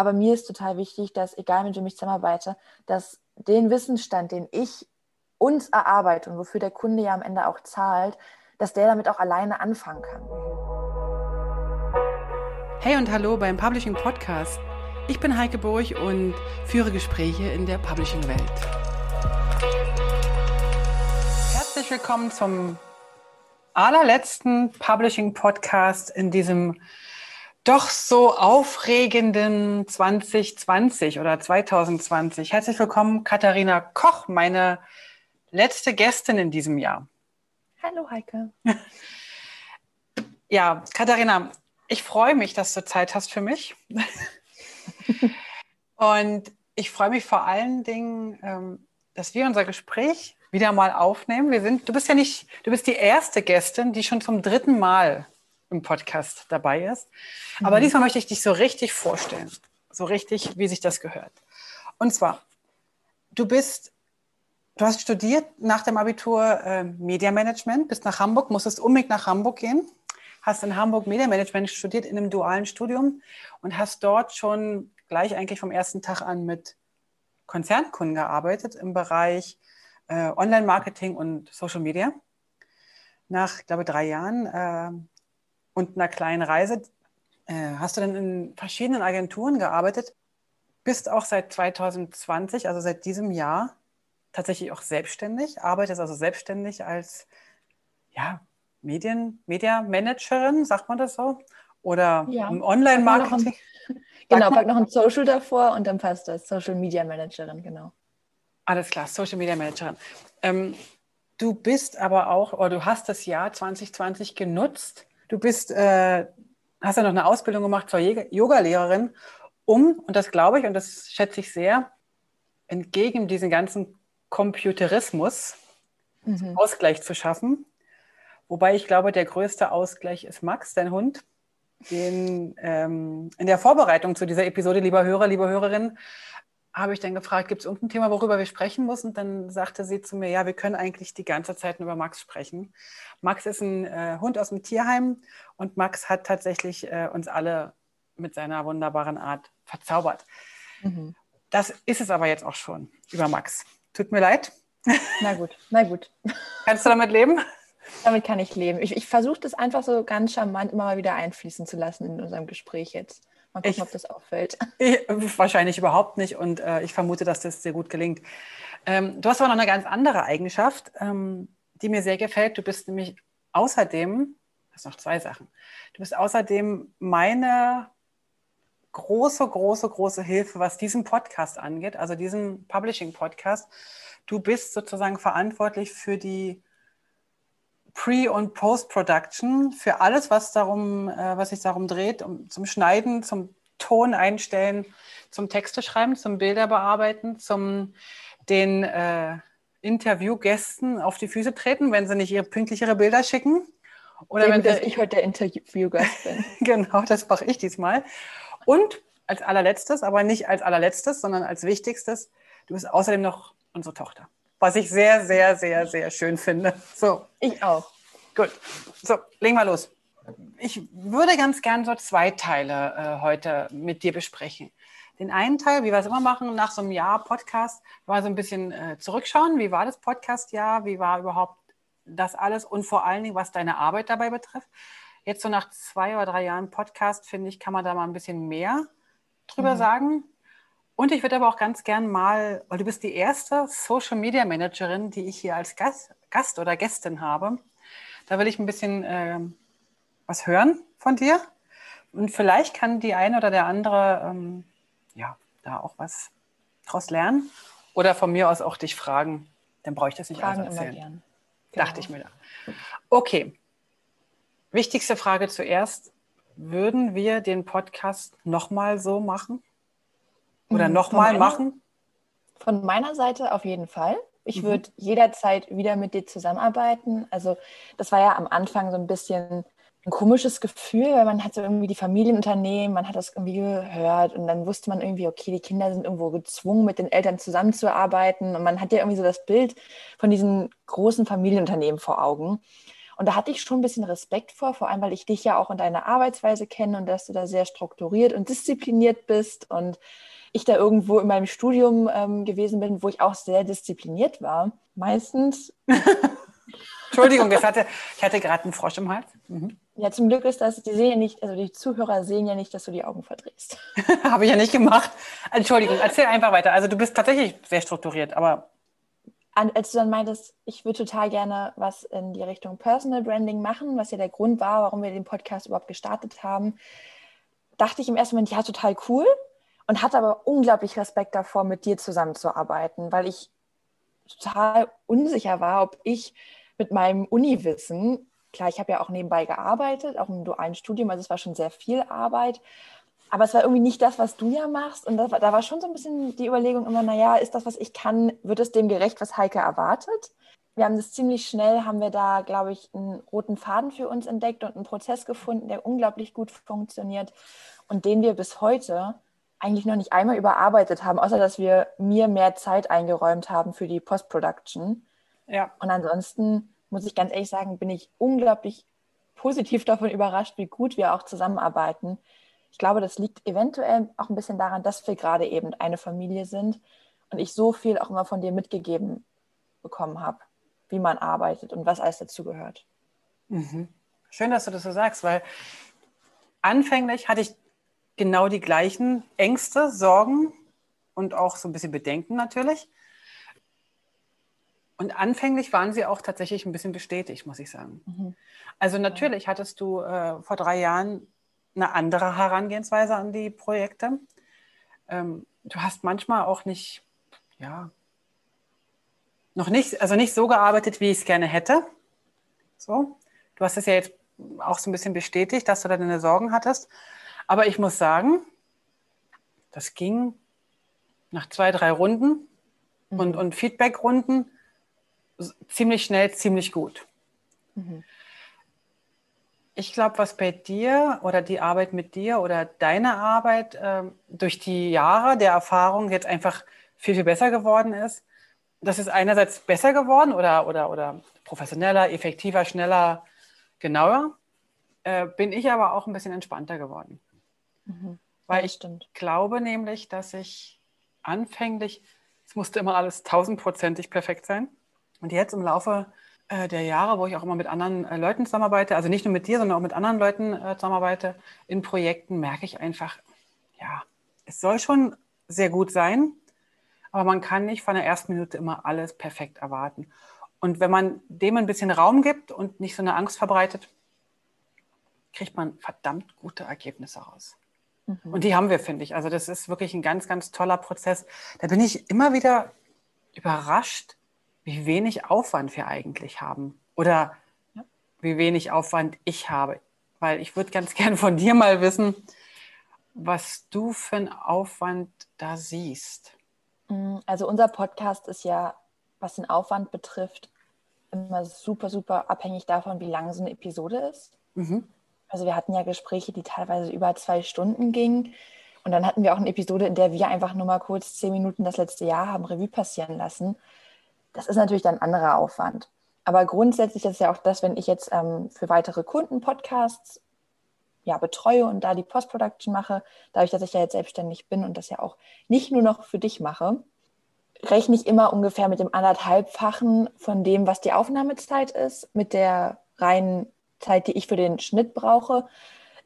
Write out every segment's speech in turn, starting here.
Aber mir ist total wichtig, dass, egal mit wem ich zusammenarbeite, dass den Wissensstand, den ich uns erarbeite und wofür der Kunde ja am Ende auch zahlt, dass der damit auch alleine anfangen kann. Hey und hallo beim Publishing Podcast. Ich bin Heike Burg und führe Gespräche in der Publishing-Welt. Herzlich willkommen zum allerletzten Publishing Podcast in diesem doch so aufregenden 2020 oder 2020. Herzlich willkommen, Katharina Koch, meine letzte Gästin in diesem Jahr. Hallo, Heike. Ja, Katharina, ich freue mich, dass du Zeit hast für mich. Und ich freue mich vor allen Dingen, ähm, dass wir unser Gespräch wieder mal aufnehmen. Wir sind, du bist ja nicht, du bist die erste Gästin, die schon zum dritten Mal im Podcast dabei ist. Aber mhm. diesmal möchte ich dich so richtig vorstellen. So richtig, wie sich das gehört. Und zwar, du bist, du hast studiert nach dem Abitur äh, Mediamanagement, bist nach Hamburg, musstest unbedingt nach Hamburg gehen, hast in Hamburg Mediamanagement studiert in einem dualen Studium und hast dort schon gleich eigentlich vom ersten Tag an mit Konzernkunden gearbeitet im Bereich äh, Online-Marketing und Social Media. Nach, glaube drei Jahren äh, und einer kleinen Reise äh, hast du dann in verschiedenen Agenturen gearbeitet, bist auch seit 2020, also seit diesem Jahr, tatsächlich auch selbstständig, arbeitest also selbstständig als ja, Medien, Media Managerin, sagt man das so? Oder ja. im Online-Marketing? Genau, pack noch ein Social davor und dann passt das. Social Media Managerin, genau. Alles klar, Social Media Managerin. Ähm, du bist aber auch, oder du hast das Jahr 2020 genutzt, Du bist, äh, hast ja noch eine Ausbildung gemacht zur Yogalehrerin, um, und das glaube ich und das schätze ich sehr, entgegen diesem ganzen Computerismus mhm. Ausgleich zu schaffen. Wobei ich glaube, der größte Ausgleich ist Max, dein Hund, den ähm, in der Vorbereitung zu dieser Episode, lieber Hörer, liebe Hörerin, habe ich dann gefragt, gibt es irgendein Thema, worüber wir sprechen müssen? Und dann sagte sie zu mir, ja, wir können eigentlich die ganze Zeit über Max sprechen. Max ist ein äh, Hund aus dem Tierheim und Max hat tatsächlich äh, uns alle mit seiner wunderbaren Art verzaubert. Mhm. Das ist es aber jetzt auch schon über Max. Tut mir leid. Na gut, na gut. Kannst du damit leben? Damit kann ich leben. Ich, ich versuche das einfach so ganz charmant immer mal wieder einfließen zu lassen in unserem Gespräch jetzt. Mal gucken, ich, ob das auffällt. Ich, wahrscheinlich überhaupt nicht und äh, ich vermute, dass das sehr gut gelingt. Ähm, du hast aber noch eine ganz andere Eigenschaft, ähm, die mir sehr gefällt. Du bist nämlich außerdem, das sind noch zwei Sachen, du bist außerdem meine große, große, große Hilfe, was diesen Podcast angeht, also diesen Publishing-Podcast. Du bist sozusagen verantwortlich für die Pre- und Post-Production für alles, was darum, äh, was sich darum dreht, um, zum Schneiden, zum Ton einstellen, zum Texte schreiben, zum Bilder bearbeiten, zum den äh, Interviewgästen auf die Füße treten, wenn sie nicht ihre pünktlich ihre Bilder schicken. Oder Eben, wenn das, ich heute der Interviewgast bin. genau, das mache ich diesmal. Und als allerletztes, aber nicht als allerletztes, sondern als wichtigstes, du bist außerdem noch unsere Tochter was ich sehr, sehr, sehr, sehr schön finde. So. Ich auch. Gut. So, legen wir los. Ich würde ganz gern so zwei Teile äh, heute mit dir besprechen. Den einen Teil, wie wir es immer machen, nach so einem Jahr Podcast, mal so ein bisschen äh, zurückschauen. Wie war das Podcast-Jahr? Wie war überhaupt das alles? Und vor allen Dingen, was deine Arbeit dabei betrifft. Jetzt so nach zwei oder drei Jahren Podcast, finde ich, kann man da mal ein bisschen mehr drüber mhm. sagen. Und ich würde aber auch ganz gern mal, weil du bist die erste Social Media Managerin, die ich hier als Gast, Gast oder Gästin habe. Da will ich ein bisschen äh, was hören von dir. Und vielleicht kann die eine oder der andere ähm, ja, da auch was draus lernen. Oder von mir aus auch dich fragen. Dann brauche ich das nicht fragen alles erzählen. Immer gern. Genau. Dachte ich mir da. Okay. Wichtigste Frage zuerst. Würden wir den Podcast nochmal so machen? Oder mhm. nochmal machen? Von meiner Seite auf jeden Fall. Ich mhm. würde jederzeit wieder mit dir zusammenarbeiten. Also das war ja am Anfang so ein bisschen ein komisches Gefühl, weil man hat so irgendwie die Familienunternehmen, man hat das irgendwie gehört und dann wusste man irgendwie, okay, die Kinder sind irgendwo gezwungen, mit den Eltern zusammenzuarbeiten und man hat ja irgendwie so das Bild von diesen großen Familienunternehmen vor Augen. Und da hatte ich schon ein bisschen Respekt vor, vor allem weil ich dich ja auch in deiner Arbeitsweise kenne und dass du da sehr strukturiert und diszipliniert bist und ich da irgendwo in meinem Studium ähm, gewesen bin, wo ich auch sehr diszipliniert war. Meistens. Entschuldigung, ich hatte, ich hatte gerade einen Frosch im Hals. Mhm. Ja, zum Glück ist das, die sehen ja nicht, also die Zuhörer sehen ja nicht, dass du die Augen verdrehst. Habe ich ja nicht gemacht. Entschuldigung, erzähl einfach weiter. Also du bist tatsächlich sehr strukturiert, aber. Als du dann meintest, ich würde total gerne was in die Richtung Personal Branding machen, was ja der Grund war, warum wir den Podcast überhaupt gestartet haben, dachte ich im ersten Moment, ja, total cool und hatte aber unglaublich Respekt davor, mit dir zusammenzuarbeiten, weil ich total unsicher war, ob ich mit meinem Uniwissen, klar, ich habe ja auch nebenbei gearbeitet, auch im dualen Studium, also es war schon sehr viel Arbeit, aber es war irgendwie nicht das, was du ja machst. Und das, da war schon so ein bisschen die Überlegung immer, naja, ist das, was ich kann, wird es dem gerecht, was Heike erwartet? Wir haben das ziemlich schnell, haben wir da, glaube ich, einen roten Faden für uns entdeckt und einen Prozess gefunden, der unglaublich gut funktioniert und den wir bis heute eigentlich noch nicht einmal überarbeitet haben, außer dass wir mir mehr Zeit eingeräumt haben für die Post-Production. Ja. Und ansonsten muss ich ganz ehrlich sagen, bin ich unglaublich positiv davon überrascht, wie gut wir auch zusammenarbeiten. Ich glaube, das liegt eventuell auch ein bisschen daran, dass wir gerade eben eine Familie sind und ich so viel auch immer von dir mitgegeben bekommen habe, wie man arbeitet und was alles dazugehört. Mhm. Schön, dass du das so sagst, weil anfänglich hatte ich genau die gleichen Ängste, Sorgen und auch so ein bisschen Bedenken natürlich. Und anfänglich waren sie auch tatsächlich ein bisschen bestätigt, muss ich sagen. Mhm. Also natürlich hattest du äh, vor drei Jahren eine andere Herangehensweise an die Projekte. Ähm, du hast manchmal auch nicht, ja, noch nicht, also nicht so gearbeitet, wie ich es gerne hätte. So. Du hast es ja jetzt auch so ein bisschen bestätigt, dass du da deine Sorgen hattest. Aber ich muss sagen, das ging nach zwei, drei Runden mhm. und, und Feedback-Runden ziemlich schnell, ziemlich gut. Mhm. Ich glaube, was bei dir oder die Arbeit mit dir oder deine Arbeit äh, durch die Jahre der Erfahrung jetzt einfach viel, viel besser geworden ist. Das ist einerseits besser geworden oder, oder, oder professioneller, effektiver, schneller, genauer. Äh, bin ich aber auch ein bisschen entspannter geworden. Mhm. Weil ich stimmt. glaube nämlich, dass ich anfänglich, es musste immer alles tausendprozentig perfekt sein. Und jetzt im Laufe äh, der Jahre, wo ich auch immer mit anderen äh, Leuten zusammenarbeite, also nicht nur mit dir, sondern auch mit anderen Leuten äh, zusammenarbeite, in Projekten merke ich einfach, ja, es soll schon sehr gut sein, aber man kann nicht von der ersten Minute immer alles perfekt erwarten. Und wenn man dem ein bisschen Raum gibt und nicht so eine Angst verbreitet, kriegt man verdammt gute Ergebnisse raus. Mhm. Und die haben wir, finde ich. Also das ist wirklich ein ganz, ganz toller Prozess. Da bin ich immer wieder überrascht, wie wenig Aufwand wir eigentlich haben. Oder ja. wie wenig Aufwand ich habe. Weil ich würde ganz gern von dir mal wissen, was du für einen Aufwand da siehst. Mm, also unser Podcast ist ja, was den Aufwand betrifft, immer super, super abhängig davon, wie lang so eine Episode ist. Mhm. Also wir hatten ja Gespräche, die teilweise über zwei Stunden gingen. Und dann hatten wir auch eine Episode, in der wir einfach nur mal kurz zehn Minuten das letzte Jahr haben Revue passieren lassen. Das ist natürlich dann ein anderer Aufwand. Aber grundsätzlich ist ja auch das, wenn ich jetzt ähm, für weitere Kunden Podcasts ja, betreue und da die Post-Production mache, dadurch, dass ich ja jetzt selbstständig bin und das ja auch nicht nur noch für dich mache, rechne ich immer ungefähr mit dem anderthalbfachen von dem, was die Aufnahmezeit ist, mit der reinen Zeit, die ich für den Schnitt brauche,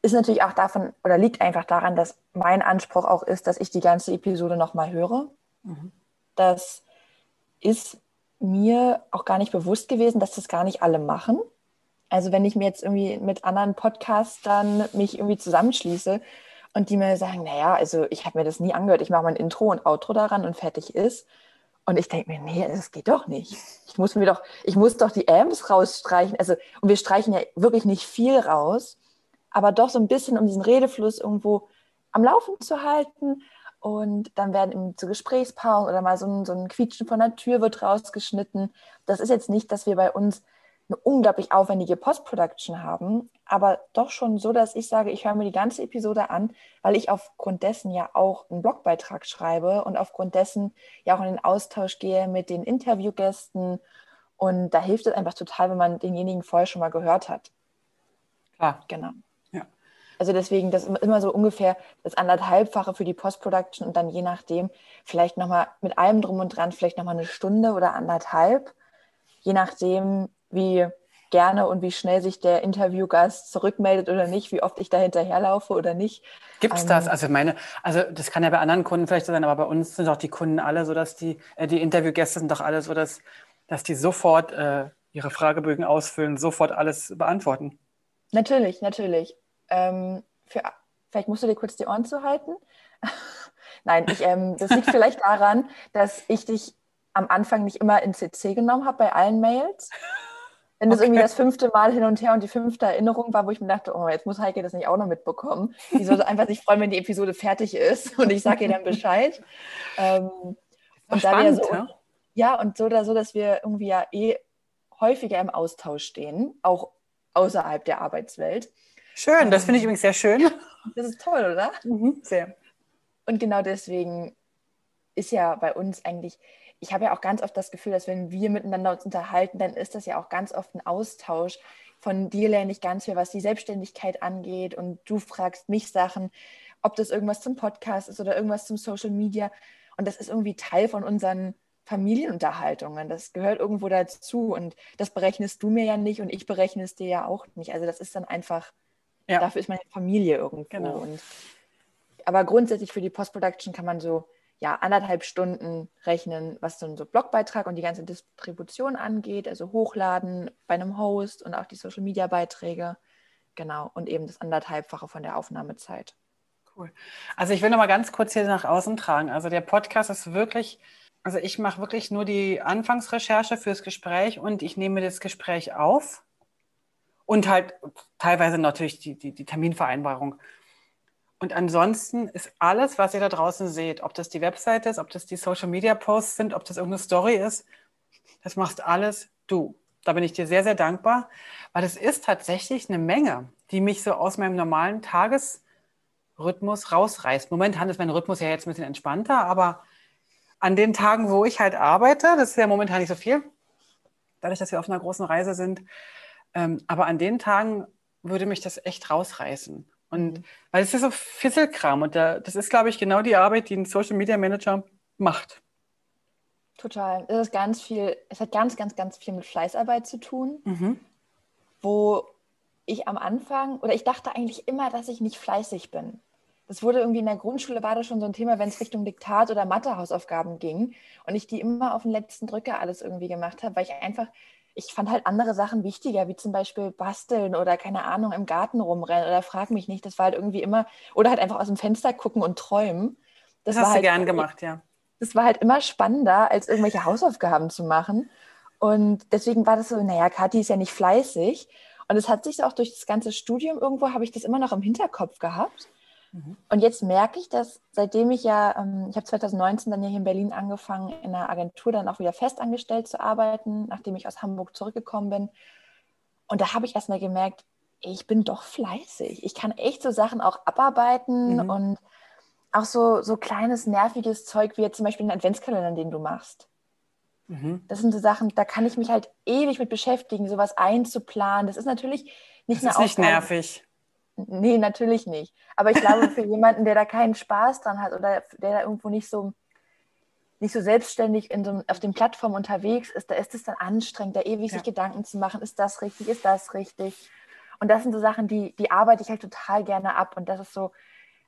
ist natürlich auch davon oder liegt einfach daran, dass mein Anspruch auch ist, dass ich die ganze Episode nochmal höre. Mhm. Das ist mir auch gar nicht bewusst gewesen, dass das gar nicht alle machen. Also wenn ich mir jetzt irgendwie mit anderen Podcastern mich irgendwie zusammenschließe und die mir sagen, naja, also ich habe mir das nie angehört, ich mache mein Intro und Outro daran und fertig ist, und ich denke mir, nee, das geht doch nicht. Ich muss mir doch, ich muss doch die Amps rausstreichen. Also, und wir streichen ja wirklich nicht viel raus, aber doch so ein bisschen, um diesen Redefluss irgendwo am Laufen zu halten. Und dann werden eben zu Gesprächspausen oder mal so ein, so ein Quietschen von der Tür wird rausgeschnitten. Das ist jetzt nicht, dass wir bei uns eine unglaublich aufwendige Post-Production haben, aber doch schon so, dass ich sage, ich höre mir die ganze Episode an, weil ich aufgrund dessen ja auch einen Blogbeitrag schreibe und aufgrund dessen ja auch in den Austausch gehe mit den Interviewgästen Und da hilft es einfach total, wenn man denjenigen vorher schon mal gehört hat. Klar. Genau. Ja. Also deswegen, das ist immer so ungefähr das anderthalbfache für die Post-Production und dann je nachdem, vielleicht nochmal mit allem drum und dran, vielleicht nochmal eine Stunde oder anderthalb, je nachdem, wie gerne und wie schnell sich der Interviewgast zurückmeldet oder nicht, wie oft ich da hinterherlaufe oder nicht. Gibt es ähm, das? Also meine, also das kann ja bei anderen Kunden vielleicht so sein, aber bei uns sind doch die Kunden alle so, dass die, äh, die Interviewgäste sind doch alle so, dass, dass die sofort äh, ihre Fragebögen ausfüllen, sofort alles beantworten. Natürlich, natürlich. Ähm, für, vielleicht musst du dir kurz die Ohren zuhalten. Nein, ich, ähm, das liegt vielleicht daran, dass ich dich am Anfang nicht immer in CC genommen habe bei allen Mails. Wenn das okay. irgendwie das fünfte Mal hin und her und die fünfte Erinnerung war, wo ich mir dachte, oh, jetzt muss Heike das nicht auch noch mitbekommen. Die sollte einfach sich freuen, wenn die Episode fertig ist und ich sage ihr dann Bescheid. Ähm, und spannend, so, ja? ja, und so oder so, dass wir irgendwie ja eh häufiger im Austausch stehen, auch außerhalb der Arbeitswelt. Schön, das finde ich ähm, übrigens sehr schön. Das ist toll, oder? Mhm, sehr. Und genau deswegen ist ja bei uns eigentlich ich habe ja auch ganz oft das Gefühl, dass wenn wir miteinander uns unterhalten, dann ist das ja auch ganz oft ein Austausch. Von dir lerne ich ganz viel, was die Selbstständigkeit angeht und du fragst mich Sachen, ob das irgendwas zum Podcast ist oder irgendwas zum Social Media. Und das ist irgendwie Teil von unseren Familienunterhaltungen. Das gehört irgendwo dazu und das berechnest du mir ja nicht und ich berechne es dir ja auch nicht. Also das ist dann einfach, ja. dafür ist meine Familie irgendwo. Genau. Und, aber grundsätzlich für die Post-Production kann man so ja, anderthalb Stunden rechnen, was dann so Blogbeitrag und die ganze Distribution angeht, also hochladen bei einem Host und auch die Social Media Beiträge. Genau, und eben das anderthalbfache von der Aufnahmezeit. Cool. Also ich will noch mal ganz kurz hier nach außen tragen. Also der Podcast ist wirklich, also ich mache wirklich nur die Anfangsrecherche fürs Gespräch und ich nehme das Gespräch auf und halt teilweise natürlich die, die, die Terminvereinbarung. Und ansonsten ist alles, was ihr da draußen seht, ob das die Webseite ist, ob das die Social Media Posts sind, ob das irgendeine Story ist, das machst alles du. Da bin ich dir sehr, sehr dankbar, weil es ist tatsächlich eine Menge, die mich so aus meinem normalen Tagesrhythmus rausreißt. Momentan ist mein Rhythmus ja jetzt ein bisschen entspannter, aber an den Tagen, wo ich halt arbeite, das ist ja momentan nicht so viel, dadurch, dass wir auf einer großen Reise sind, ähm, aber an den Tagen würde mich das echt rausreißen. Und mhm. weil es ist so Fisselkram und da, das ist, glaube ich, genau die Arbeit, die ein Social Media Manager macht. Total. Es ist ganz viel, es hat ganz, ganz, ganz viel mit Fleißarbeit zu tun, mhm. wo ich am Anfang, oder ich dachte eigentlich immer, dass ich nicht fleißig bin. Das wurde irgendwie in der Grundschule, war das schon so ein Thema, wenn es Richtung Diktat oder Mathehausaufgaben ging und ich die immer auf den letzten Drücker alles irgendwie gemacht habe, weil ich einfach ich fand halt andere Sachen wichtiger, wie zum Beispiel basteln oder keine Ahnung, im Garten rumrennen oder frag mich nicht. Das war halt irgendwie immer, oder halt einfach aus dem Fenster gucken und träumen. Das, das hast du halt, gern gemacht, ja. Das war halt immer spannender, als irgendwelche Hausaufgaben zu machen. Und deswegen war das so, naja, Kathi ist ja nicht fleißig. Und es hat sich auch durch das ganze Studium irgendwo, habe ich das immer noch im Hinterkopf gehabt. Mhm. Und jetzt merke ich, dass seitdem ich ja, ähm, ich habe 2019 dann hier in Berlin angefangen, in einer Agentur dann auch wieder festangestellt zu arbeiten, nachdem ich aus Hamburg zurückgekommen bin. Und da habe ich erstmal gemerkt, ich bin doch fleißig. Ich kann echt so Sachen auch abarbeiten mhm. und auch so, so kleines, nerviges Zeug wie jetzt zum Beispiel den Adventskalender, den du machst. Mhm. Das sind so Sachen, da kann ich mich halt ewig mit beschäftigen, sowas einzuplanen. Das ist natürlich nicht das eine ist nicht nervig. Nee, natürlich nicht. Aber ich glaube, für jemanden, der da keinen Spaß dran hat oder der da irgendwo nicht so, nicht so selbstständig in so, auf den Plattformen unterwegs ist, da ist es dann anstrengend, da ewig ja. sich Gedanken zu machen, ist das richtig, ist das richtig? Und das sind so Sachen, die, die arbeite ich halt total gerne ab. Und das ist so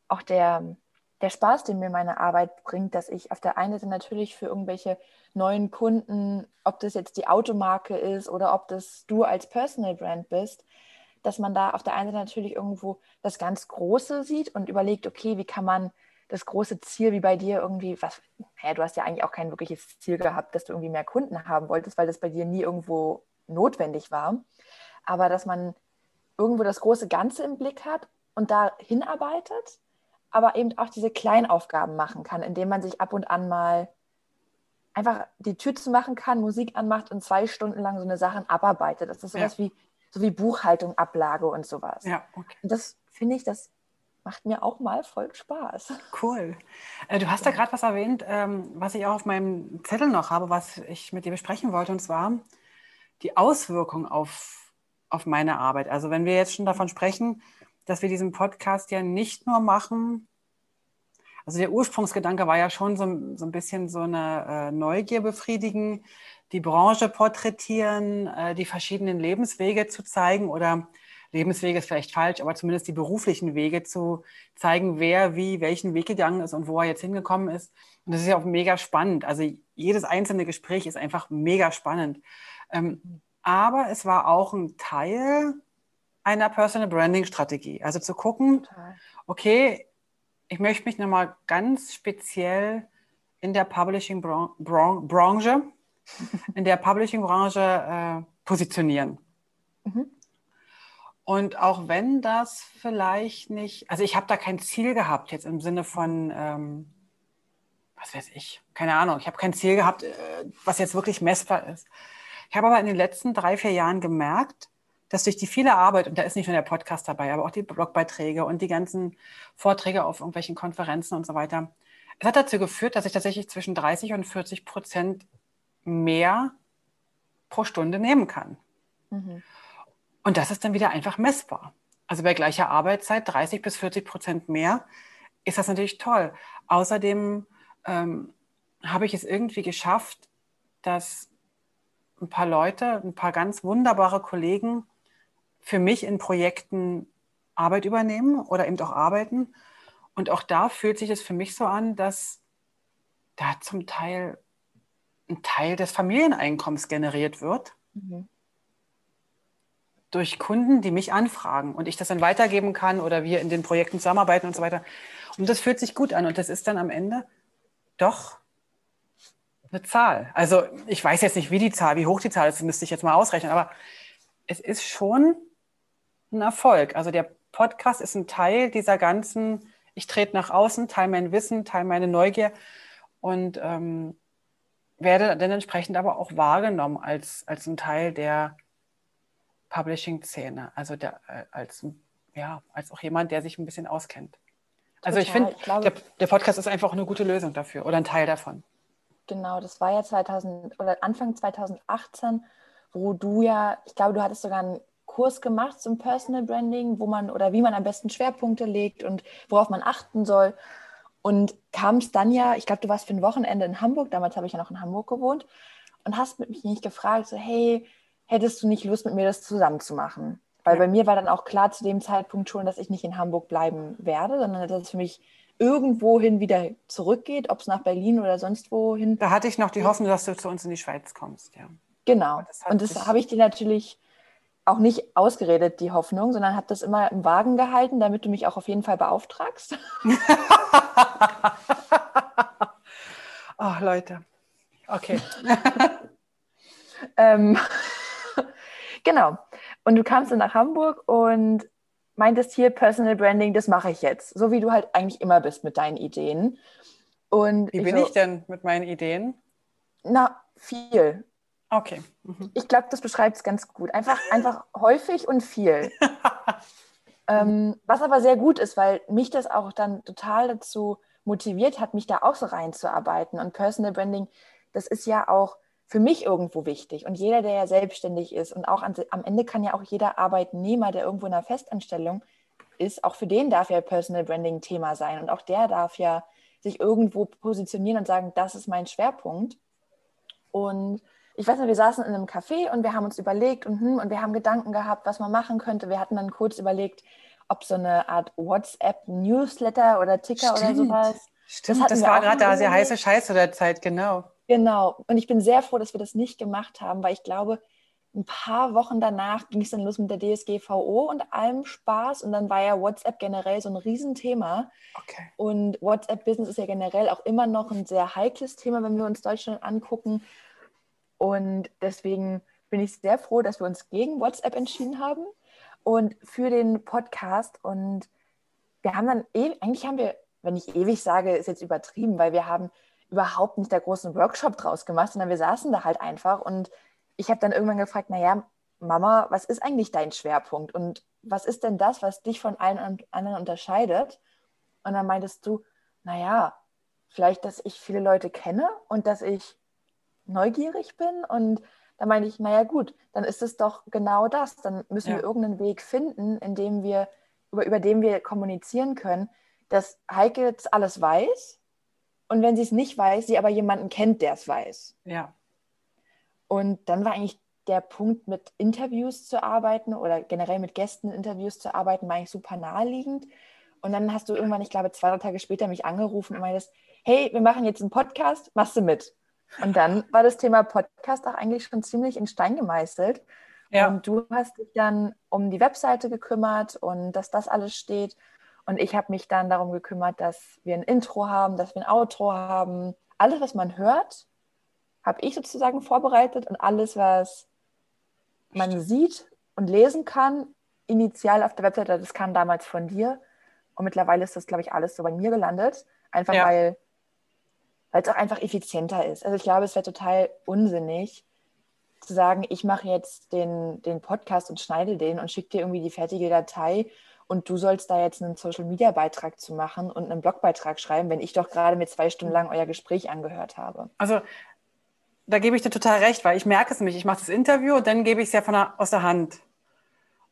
auch der, der Spaß, den mir meine Arbeit bringt, dass ich auf der einen Seite natürlich für irgendwelche neuen Kunden, ob das jetzt die Automarke ist oder ob das du als Personal Brand bist, dass man da auf der einen Seite natürlich irgendwo das ganz Große sieht und überlegt, okay, wie kann man das große Ziel wie bei dir irgendwie, was, naja, du hast ja eigentlich auch kein wirkliches Ziel gehabt, dass du irgendwie mehr Kunden haben wolltest, weil das bei dir nie irgendwo notwendig war. Aber dass man irgendwo das große Ganze im Blick hat und da hinarbeitet, aber eben auch diese Kleinaufgaben machen kann, indem man sich ab und an mal einfach die Tür zu machen kann, Musik anmacht und zwei Stunden lang so eine Sache abarbeitet. Das ist sowas ja. wie so wie Buchhaltung, Ablage und sowas. Ja, okay. Und das finde ich, das macht mir auch mal voll Spaß. Cool. Äh, du hast ja. da gerade was erwähnt, ähm, was ich auch auf meinem Zettel noch habe, was ich mit dir besprechen wollte. Und zwar die Auswirkung auf, auf meine Arbeit. Also wenn wir jetzt schon davon sprechen, dass wir diesen Podcast ja nicht nur machen, also der Ursprungsgedanke war ja schon so, so ein bisschen so eine äh, Neugier befriedigen, die Branche porträtieren, äh, die verschiedenen Lebenswege zu zeigen oder Lebenswege ist vielleicht falsch, aber zumindest die beruflichen Wege zu zeigen, wer wie welchen Weg gegangen ist und wo er jetzt hingekommen ist. Und das ist ja auch mega spannend. Also jedes einzelne Gespräch ist einfach mega spannend. Ähm, aber es war auch ein Teil einer Personal Branding Strategie. Also zu gucken, okay, ich möchte mich nochmal ganz speziell in der Publishing Branche, in der Publishing Branche äh, positionieren. Mhm. Und auch wenn das vielleicht nicht, also ich habe da kein Ziel gehabt, jetzt im Sinne von, ähm, was weiß ich, keine Ahnung, ich habe kein Ziel gehabt, äh, was jetzt wirklich messbar ist. Ich habe aber in den letzten drei, vier Jahren gemerkt, dass durch die viele Arbeit, und da ist nicht nur der Podcast dabei, aber auch die Blogbeiträge und die ganzen Vorträge auf irgendwelchen Konferenzen und so weiter, es hat dazu geführt, dass ich tatsächlich zwischen 30 und 40 Prozent mehr pro Stunde nehmen kann. Mhm. Und das ist dann wieder einfach messbar. Also bei gleicher Arbeitszeit 30 bis 40 Prozent mehr ist das natürlich toll. Außerdem ähm, habe ich es irgendwie geschafft, dass ein paar Leute, ein paar ganz wunderbare Kollegen für mich in Projekten Arbeit übernehmen oder eben auch arbeiten. Und auch da fühlt sich es für mich so an, dass da zum Teil ein Teil des Familieneinkommens generiert wird. Mhm durch Kunden, die mich anfragen und ich das dann weitergeben kann oder wir in den Projekten zusammenarbeiten und so weiter. Und das fühlt sich gut an und das ist dann am Ende doch eine Zahl. Also ich weiß jetzt nicht, wie die Zahl, wie hoch die Zahl ist, das müsste ich jetzt mal ausrechnen, aber es ist schon ein Erfolg. Also der Podcast ist ein Teil dieser ganzen, ich trete nach außen, teile mein Wissen, teile meine Neugier und ähm, werde dann entsprechend aber auch wahrgenommen als, als ein Teil der Publishing-Szene, also der, äh, als, ja, als auch jemand, der sich ein bisschen auskennt. Also ich finde, der, der, Podcast ist einfach eine gute Lösung dafür oder ein Teil davon. Genau, das war ja 2000 oder Anfang 2018, wo du ja, ich glaube, du hattest sogar einen Kurs gemacht zum Personal Branding, wo man oder wie man am besten Schwerpunkte legt und worauf man achten soll. Und kam es dann ja, ich glaube, du warst für ein Wochenende in Hamburg, damals habe ich ja noch in Hamburg gewohnt, und hast mich nicht gefragt, so, hey, hättest du nicht Lust, mit mir das zusammen zu machen? Weil bei mir war dann auch klar zu dem Zeitpunkt schon, dass ich nicht in Hamburg bleiben werde, sondern dass es für mich irgendwohin wieder zurückgeht, ob es nach Berlin oder sonst wohin. Da hatte ich noch die Hoffnung, dass du zu uns in die Schweiz kommst, ja. Genau. Das und das habe ich dir natürlich auch nicht ausgeredet, die Hoffnung, sondern habe das immer im Wagen gehalten, damit du mich auch auf jeden Fall beauftragst. Ach, Leute. Okay. ähm, Genau. Und du kamst dann nach Hamburg und meintest hier Personal Branding, das mache ich jetzt. So wie du halt eigentlich immer bist mit deinen Ideen. Und wie bin so, ich denn mit meinen Ideen? Na, viel. Okay. Mhm. Ich glaube, das beschreibt es ganz gut. Einfach, einfach häufig und viel. ähm, was aber sehr gut ist, weil mich das auch dann total dazu motiviert hat, mich da auch so reinzuarbeiten. Und Personal Branding, das ist ja auch für mich irgendwo wichtig. Und jeder, der ja selbstständig ist und auch an, am Ende kann ja auch jeder Arbeitnehmer, der irgendwo in einer Festanstellung ist, auch für den darf ja Personal Branding Thema sein. Und auch der darf ja sich irgendwo positionieren und sagen, das ist mein Schwerpunkt. Und ich weiß nicht, wir saßen in einem Café und wir haben uns überlegt und, hm, und wir haben Gedanken gehabt, was man machen könnte. Wir hatten dann kurz überlegt, ob so eine Art WhatsApp-Newsletter oder Ticker Stimmt. oder sowas. Stimmt, das, das war gerade da sehr heiße Scheiße der Zeit, genau. Genau. Und ich bin sehr froh, dass wir das nicht gemacht haben, weil ich glaube, ein paar Wochen danach ging es dann los mit der DSGVO und allem Spaß. Und dann war ja WhatsApp generell so ein Riesenthema. Okay. Und WhatsApp-Business ist ja generell auch immer noch ein sehr heikles Thema, wenn wir uns Deutschland angucken. Und deswegen bin ich sehr froh, dass wir uns gegen WhatsApp entschieden haben und für den Podcast. Und wir haben dann, eigentlich haben wir, wenn ich ewig sage, ist jetzt übertrieben, weil wir haben überhaupt nicht der großen Workshop draus gemacht, sondern wir saßen da halt einfach und ich habe dann irgendwann gefragt, naja, Mama, was ist eigentlich dein Schwerpunkt und was ist denn das, was dich von allen anderen unterscheidet? Und dann meintest du, naja, vielleicht, dass ich viele Leute kenne und dass ich neugierig bin und Da meine ich, naja gut, dann ist es doch genau das. Dann müssen Ja. wir irgendeinen Weg finden, in dem wir, über, über den wir kommunizieren können, dass Heike das alles weiß und wenn sie es nicht weiß, sie aber jemanden kennt, der es weiß. Ja. Und dann war eigentlich der Punkt, mit Interviews zu arbeiten oder generell mit Gästen Interviews zu arbeiten, war eigentlich super naheliegend. Und dann hast du irgendwann, ich glaube, zwei, drei Tage später mich angerufen und meintest, hey, wir machen jetzt einen Podcast, machst du mit? Und dann war das Thema Podcast auch eigentlich schon ziemlich in Stein gemeißelt. Ja. Und du hast dich dann um die Webseite gekümmert und dass das alles steht. Und ich habe mich dann darum gekümmert, dass wir ein Intro haben, dass wir ein Outro haben. Alles, was man hört, habe ich sozusagen vorbereitet und alles, was man sieht und lesen kann, initial auf der Webseite, das kam damals von dir. Und mittlerweile ist das, glaube ich, alles so bei mir gelandet. Einfach Ja. weil weil es auch einfach effizienter ist. Also ich glaube, es wäre total unsinnig zu sagen, ich mache jetzt den, den Podcast und schneide den und schicke dir irgendwie die fertige Datei und du sollst da jetzt einen Social-Media-Beitrag zu machen und einen Blogbeitrag schreiben, wenn ich doch gerade mir zwei Stunden lang euer Gespräch angehört habe. Also da gebe ich dir total recht, weil ich merke es nämlich. Ich mache das Interview und dann gebe ich es ja von der, aus der Hand.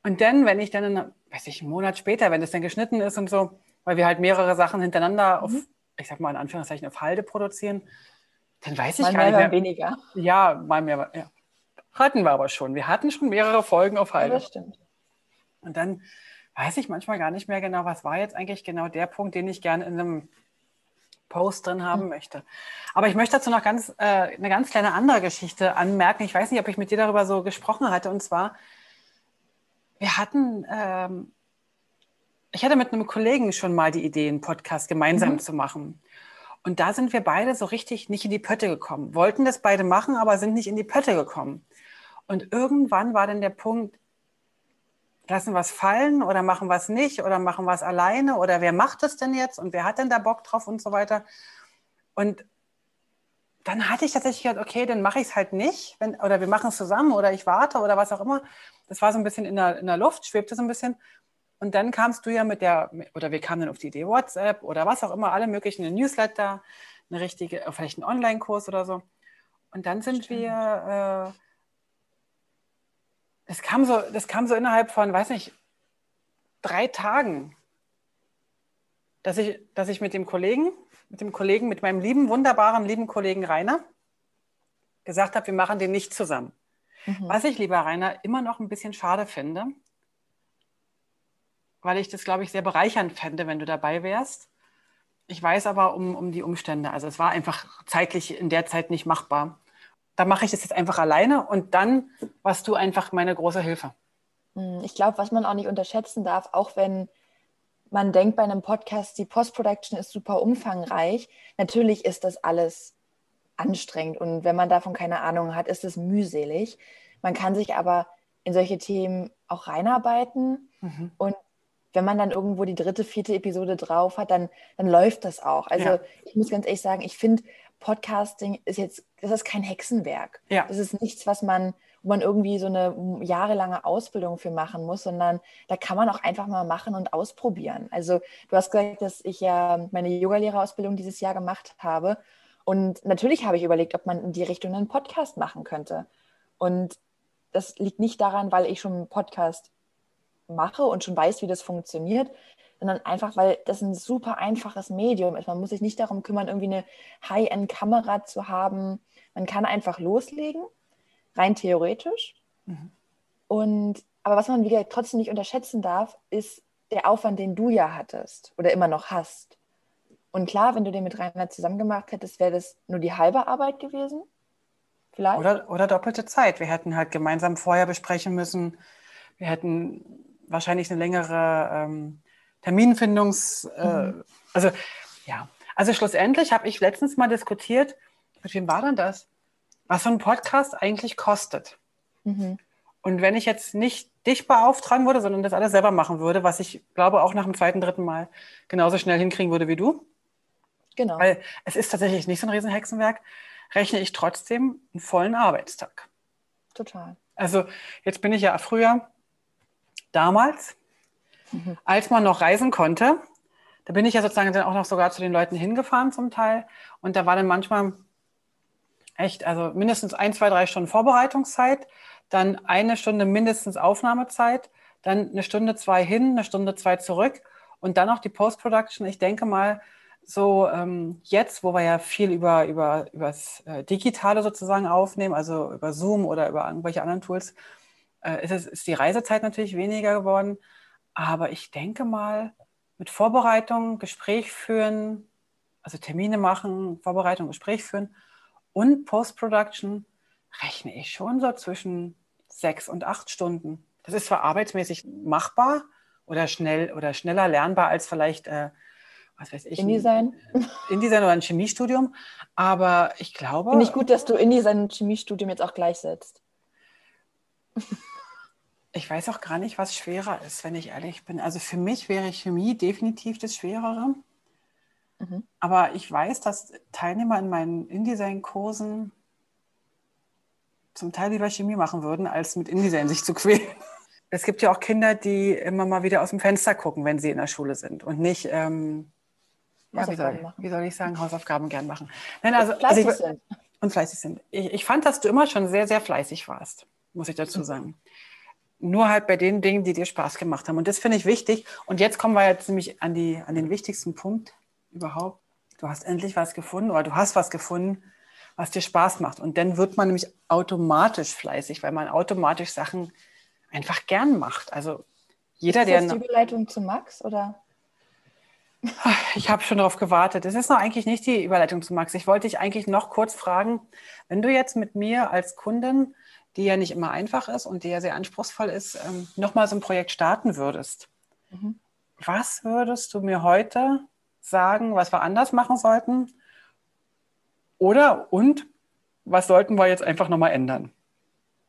Und dann, wenn ich dann, in, weiß ich, einen Monat später, wenn das dann geschnitten ist und so, weil wir halt mehrere Sachen hintereinander auf, ich sag mal in Anführungszeichen, auf Halde produzieren, dann weiß ich Mal gar mehr, nicht mal mehr. weniger. Ja, mal mehr. Ja. Hatten wir aber schon. Wir hatten schon mehrere Folgen auf Ja, Halde. das stimmt. Und dann weiß ich manchmal gar nicht mehr genau, was war jetzt eigentlich genau der Punkt, den ich gerne in einem Post drin haben möchte. Aber ich möchte dazu noch ganz, äh, eine ganz kleine andere Geschichte anmerken. Ich weiß nicht, ob ich mit dir darüber so gesprochen hatte. Und zwar, wir hatten, ähm, ich hatte mit einem Kollegen schon mal die Idee, einen Podcast gemeinsam Mhm. zu machen. Und da sind wir beide so richtig nicht in die Pötte gekommen. Wollten das beide machen, aber sind nicht in die Pötte gekommen. Und irgendwann war dann der Punkt, lassen wir es fallen oder machen wir es nicht oder machen wir es alleine oder wer macht es denn jetzt und wer hat denn da Bock drauf und so weiter. Und dann hatte ich tatsächlich gedacht, okay, dann mache ich es halt nicht wenn, oder wir machen es zusammen oder ich warte oder was auch immer. Das war so ein bisschen in der, in der Luft, schwebte so ein bisschen. Und dann kamst du ja mit der, oder wir kamen dann auf die Idee WhatsApp oder was auch immer, alle möglichen, Newsletter, eine richtige, vielleicht einen Online-Kurs oder so. Und dann sind Stimmt. wir, äh, das kam so, das kam so innerhalb von, weiß nicht, drei Tagen, dass ich, dass ich mit dem Kollegen, mit dem Kollegen, mit meinem lieben, wunderbaren, lieben Kollegen Rainer gesagt habe, wir machen den nicht zusammen. Mhm. Was ich, lieber Rainer, immer noch ein bisschen schade finde, weil ich das, glaube ich, sehr bereichernd fände, wenn du dabei wärst. Ich weiß aber um, um die Umstände. Also es war einfach zeitlich in der Zeit nicht machbar. Da mache ich das jetzt einfach alleine und dann warst du einfach meine große Hilfe. Mm, Ich glaube, was man auch nicht unterschätzen darf, auch wenn man denkt bei einem Podcast, die Post-Production ist super umfangreich, natürlich ist das alles anstrengend und wenn man davon keine Ahnung hat, ist es mühselig. Man kann sich aber in solche Themen auch reinarbeiten Mhm. und wenn man dann irgendwo die dritte, vierte Episode drauf hat, dann, dann läuft das auch. Also Ja. ich muss ganz ehrlich sagen, ich finde, Podcasting ist jetzt, das ist kein Hexenwerk. Ja. Das ist nichts, was man, wo man irgendwie so eine jahrelange Ausbildung für machen muss, sondern da kann man auch einfach mal machen und ausprobieren. Also du hast gesagt, dass ich ja meine Yogalehrerausbildung dieses Jahr gemacht habe. Und natürlich habe ich überlegt, ob man in die Richtung einen Podcast machen könnte. Und das liegt nicht daran, weil ich schon einen Podcast mache und schon weiß, wie das funktioniert, sondern einfach, weil das ein super einfaches Medium ist. Man muss sich nicht darum kümmern, irgendwie eine High-End-Kamera zu haben. Man kann einfach loslegen, rein theoretisch. Mhm. Und aber was man wieder trotzdem nicht unterschätzen darf, ist der Aufwand, den du ja hattest oder immer noch hast. Und klar, wenn du den mit Rainer zusammen gemacht hättest, wäre das nur die halbe Arbeit gewesen. Vielleicht. Oder, oder doppelte Zeit. Wir hätten halt gemeinsam vorher besprechen müssen. Wir hätten wahrscheinlich eine längere ähm, Terminfindungs... Äh, Also ja, also schlussendlich habe ich letztens mal diskutiert, mit wem war denn das? Was so ein Podcast eigentlich kostet. Mhm. Und wenn ich jetzt nicht dich beauftragen würde, sondern das alles selber machen würde, was ich glaube auch nach dem zweiten, dritten Mal genauso schnell hinkriegen würde wie du, Genau. weil es ist tatsächlich nicht so ein Riesenhexenwerk, rechne ich trotzdem einen vollen Arbeitstag. Total. Also jetzt bin ich ja früher, damals, als man noch reisen konnte, da bin ich ja sozusagen dann auch noch sogar zu den Leuten hingefahren zum Teil. Und da war dann manchmal Echt, also mindestens ein, zwei, drei Stunden Vorbereitungszeit, dann eine Stunde mindestens Aufnahmezeit, dann eine Stunde, zwei hin, eine Stunde, zwei zurück und dann auch die Post-Production. Ich denke mal, so ähm, jetzt, wo wir ja viel über, über, über das äh, Digitale sozusagen aufnehmen, also über Zoom oder über irgendwelche anderen Tools, äh, ist, es, ist die Reisezeit natürlich weniger geworden. Aber ich denke mal, mit Vorbereitung, Gespräch führen, also Termine machen, Vorbereitung, Gespräch führen und Post-Production rechne ich schon so zwischen sechs und acht Stunden. Das ist zwar arbeitsmäßig machbar oder schnell oder schneller lernbar als vielleicht, äh, was weiß ich, InDesign. InDesign oder ein Chemiestudium, aber ich glaube. Finde ich gut, dass du InDesign und Chemiestudium jetzt auch gleichsetzt. Ich weiß auch gar nicht, was schwerer ist, wenn ich ehrlich bin. Also für mich wäre Chemie definitiv das Schwerere. Mhm. Aber ich weiß, dass Teilnehmer in meinen InDesign-Kursen zum Teil lieber Chemie machen würden, als mit InDesign sich zu quälen. Es gibt ja auch Kinder, die immer mal wieder aus dem Fenster gucken, wenn sie in der Schule sind und nicht, ähm, ja, wie, soll, wie, soll, ich sagen, Hausaufgaben gern machen. Nein, also, und fleißig also ich, sind. Und fleißig sind. Ich, ich, fand, dass du immer schon sehr, sehr fleißig warst, muss ich dazu mhm. Nur halt bei den Dingen, die dir Spaß gemacht haben. Und das finde ich wichtig. Und jetzt kommen wir jetzt nämlich an, die, an den wichtigsten Punkt überhaupt. Du hast endlich was gefunden oder du hast was gefunden, was dir Spaß macht. Und dann wird man nämlich automatisch fleißig, weil man automatisch Sachen einfach gern macht. Also jeder, ist das der. die Überleitung zu Max oder? Ich habe schon darauf gewartet. Es ist noch eigentlich nicht die Überleitung zu Max. Ich wollte dich eigentlich noch kurz fragen, wenn du jetzt mit mir als Kundin die ja nicht immer einfach ist und die ja sehr anspruchsvoll ist, ähm, nochmal so ein Projekt starten würdest, mhm. was würdest du mir heute sagen, was wir anders machen sollten? Oder und was sollten wir jetzt einfach nochmal ändern?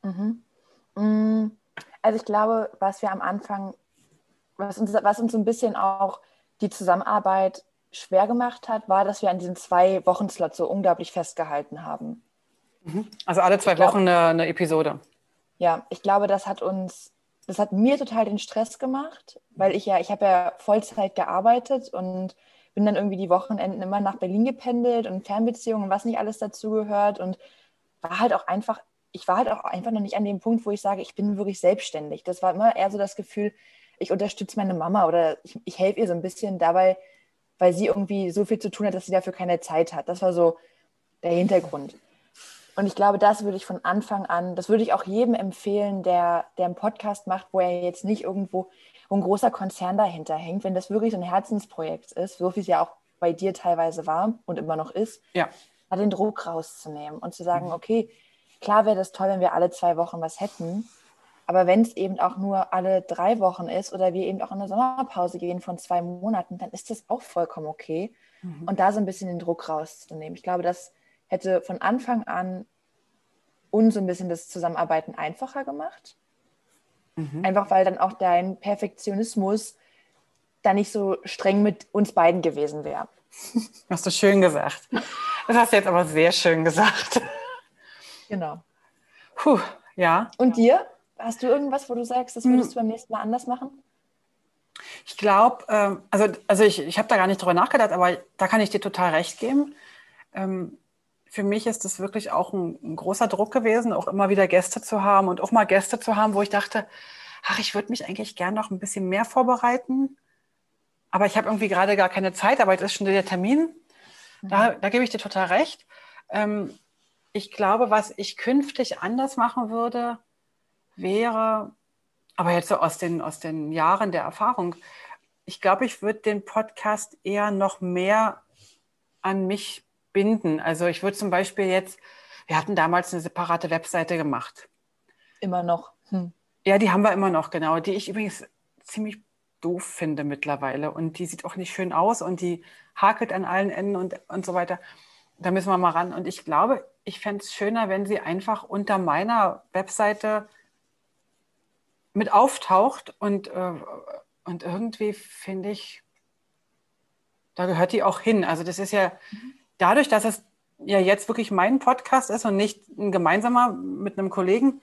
Mhm. Mm, also ich glaube, was wir am Anfang, was uns, was uns ein bisschen auch die Zusammenarbeit schwer gemacht hat, war, dass wir an diesen zwei Wochenslots so unglaublich festgehalten haben. Mhm. Also alle zwei glaub, Wochen eine, eine, Episode. Ja, ich glaube, das hat uns, das hat mir total den Stress gemacht, weil ich ja, ich habe ja Vollzeit gearbeitet und bin dann irgendwie die Wochenenden immer nach Berlin gependelt und Fernbeziehungen, was nicht alles dazu gehört und war halt auch einfach, ich war halt auch einfach noch nicht an dem Punkt, wo ich sage, ich bin wirklich selbstständig. Das war immer eher so das Gefühl, ich unterstütze meine Mama oder ich, ich helfe ihr so ein bisschen dabei, weil sie irgendwie so viel zu tun hat, dass sie dafür keine Zeit hat. Das war so der Hintergrund. Und ich glaube, das würde ich von Anfang an, das würde ich auch jedem empfehlen, der, der einen Podcast macht, wo er jetzt nicht irgendwo wo ein großer Konzern dahinter hängt, wenn das wirklich so ein Herzensprojekt ist, so wie es ja auch bei dir teilweise war und immer noch ist, ja. da den Druck rauszunehmen und zu sagen, mhm. okay, klar wäre das toll, wenn wir alle zwei Wochen was hätten, aber wenn es eben auch nur alle drei Wochen ist oder wir eben auch in eine Sommerpause gehen von zwei Monaten, dann ist das auch vollkommen okay. Mhm. Und da so ein bisschen den Druck rauszunehmen. Ich glaube, das hätte von Anfang an uns so ein bisschen das Zusammenarbeiten einfacher gemacht. Mhm. Einfach weil dann auch dein Perfektionismus da nicht so streng mit uns beiden gewesen wäre. Hast du schön gesagt. Das hast du jetzt aber sehr schön gesagt. Genau. Puh, ja. Und dir? Hast du irgendwas, wo du sagst, das würdest du beim nächsten Mal anders machen? Ich glaube, ähm, also, also ich, ich habe da gar nicht drüber nachgedacht, aber da kann ich dir total recht geben. Ähm, für mich ist es wirklich auch ein, ein, großer Druck gewesen, auch immer wieder Gäste zu haben und auch mal Gäste zu haben, wo ich dachte, ach, ich würde mich eigentlich gern noch ein bisschen mehr vorbereiten. Aber ich habe irgendwie gerade gar keine Zeit, aber jetzt ist schon der Termin. Da, mhm. da gebe ich dir total recht. Ähm, ich glaube, was ich künftig anders machen würde, wäre, aber jetzt so aus den, aus den Jahren der Erfahrung, ich glaube, ich würde den Podcast eher noch mehr an mich binden. Also ich würde zum Beispiel jetzt, wir hatten damals eine separate Webseite gemacht. Immer noch. Hm. Ja, die haben wir immer noch, genau. Die ich übrigens ziemlich doof finde mittlerweile. Und die sieht auch nicht schön aus und die hakelt an allen Enden und, und so weiter. Da müssen wir mal ran. Und ich glaube, ich fände es schöner, wenn sie einfach unter meiner Webseite mit auftaucht und, äh, und irgendwie finde ich, da gehört die auch hin. Also das ist ja, mhm dadurch, dass es ja jetzt wirklich mein Podcast ist und nicht ein gemeinsamer mit einem Kollegen,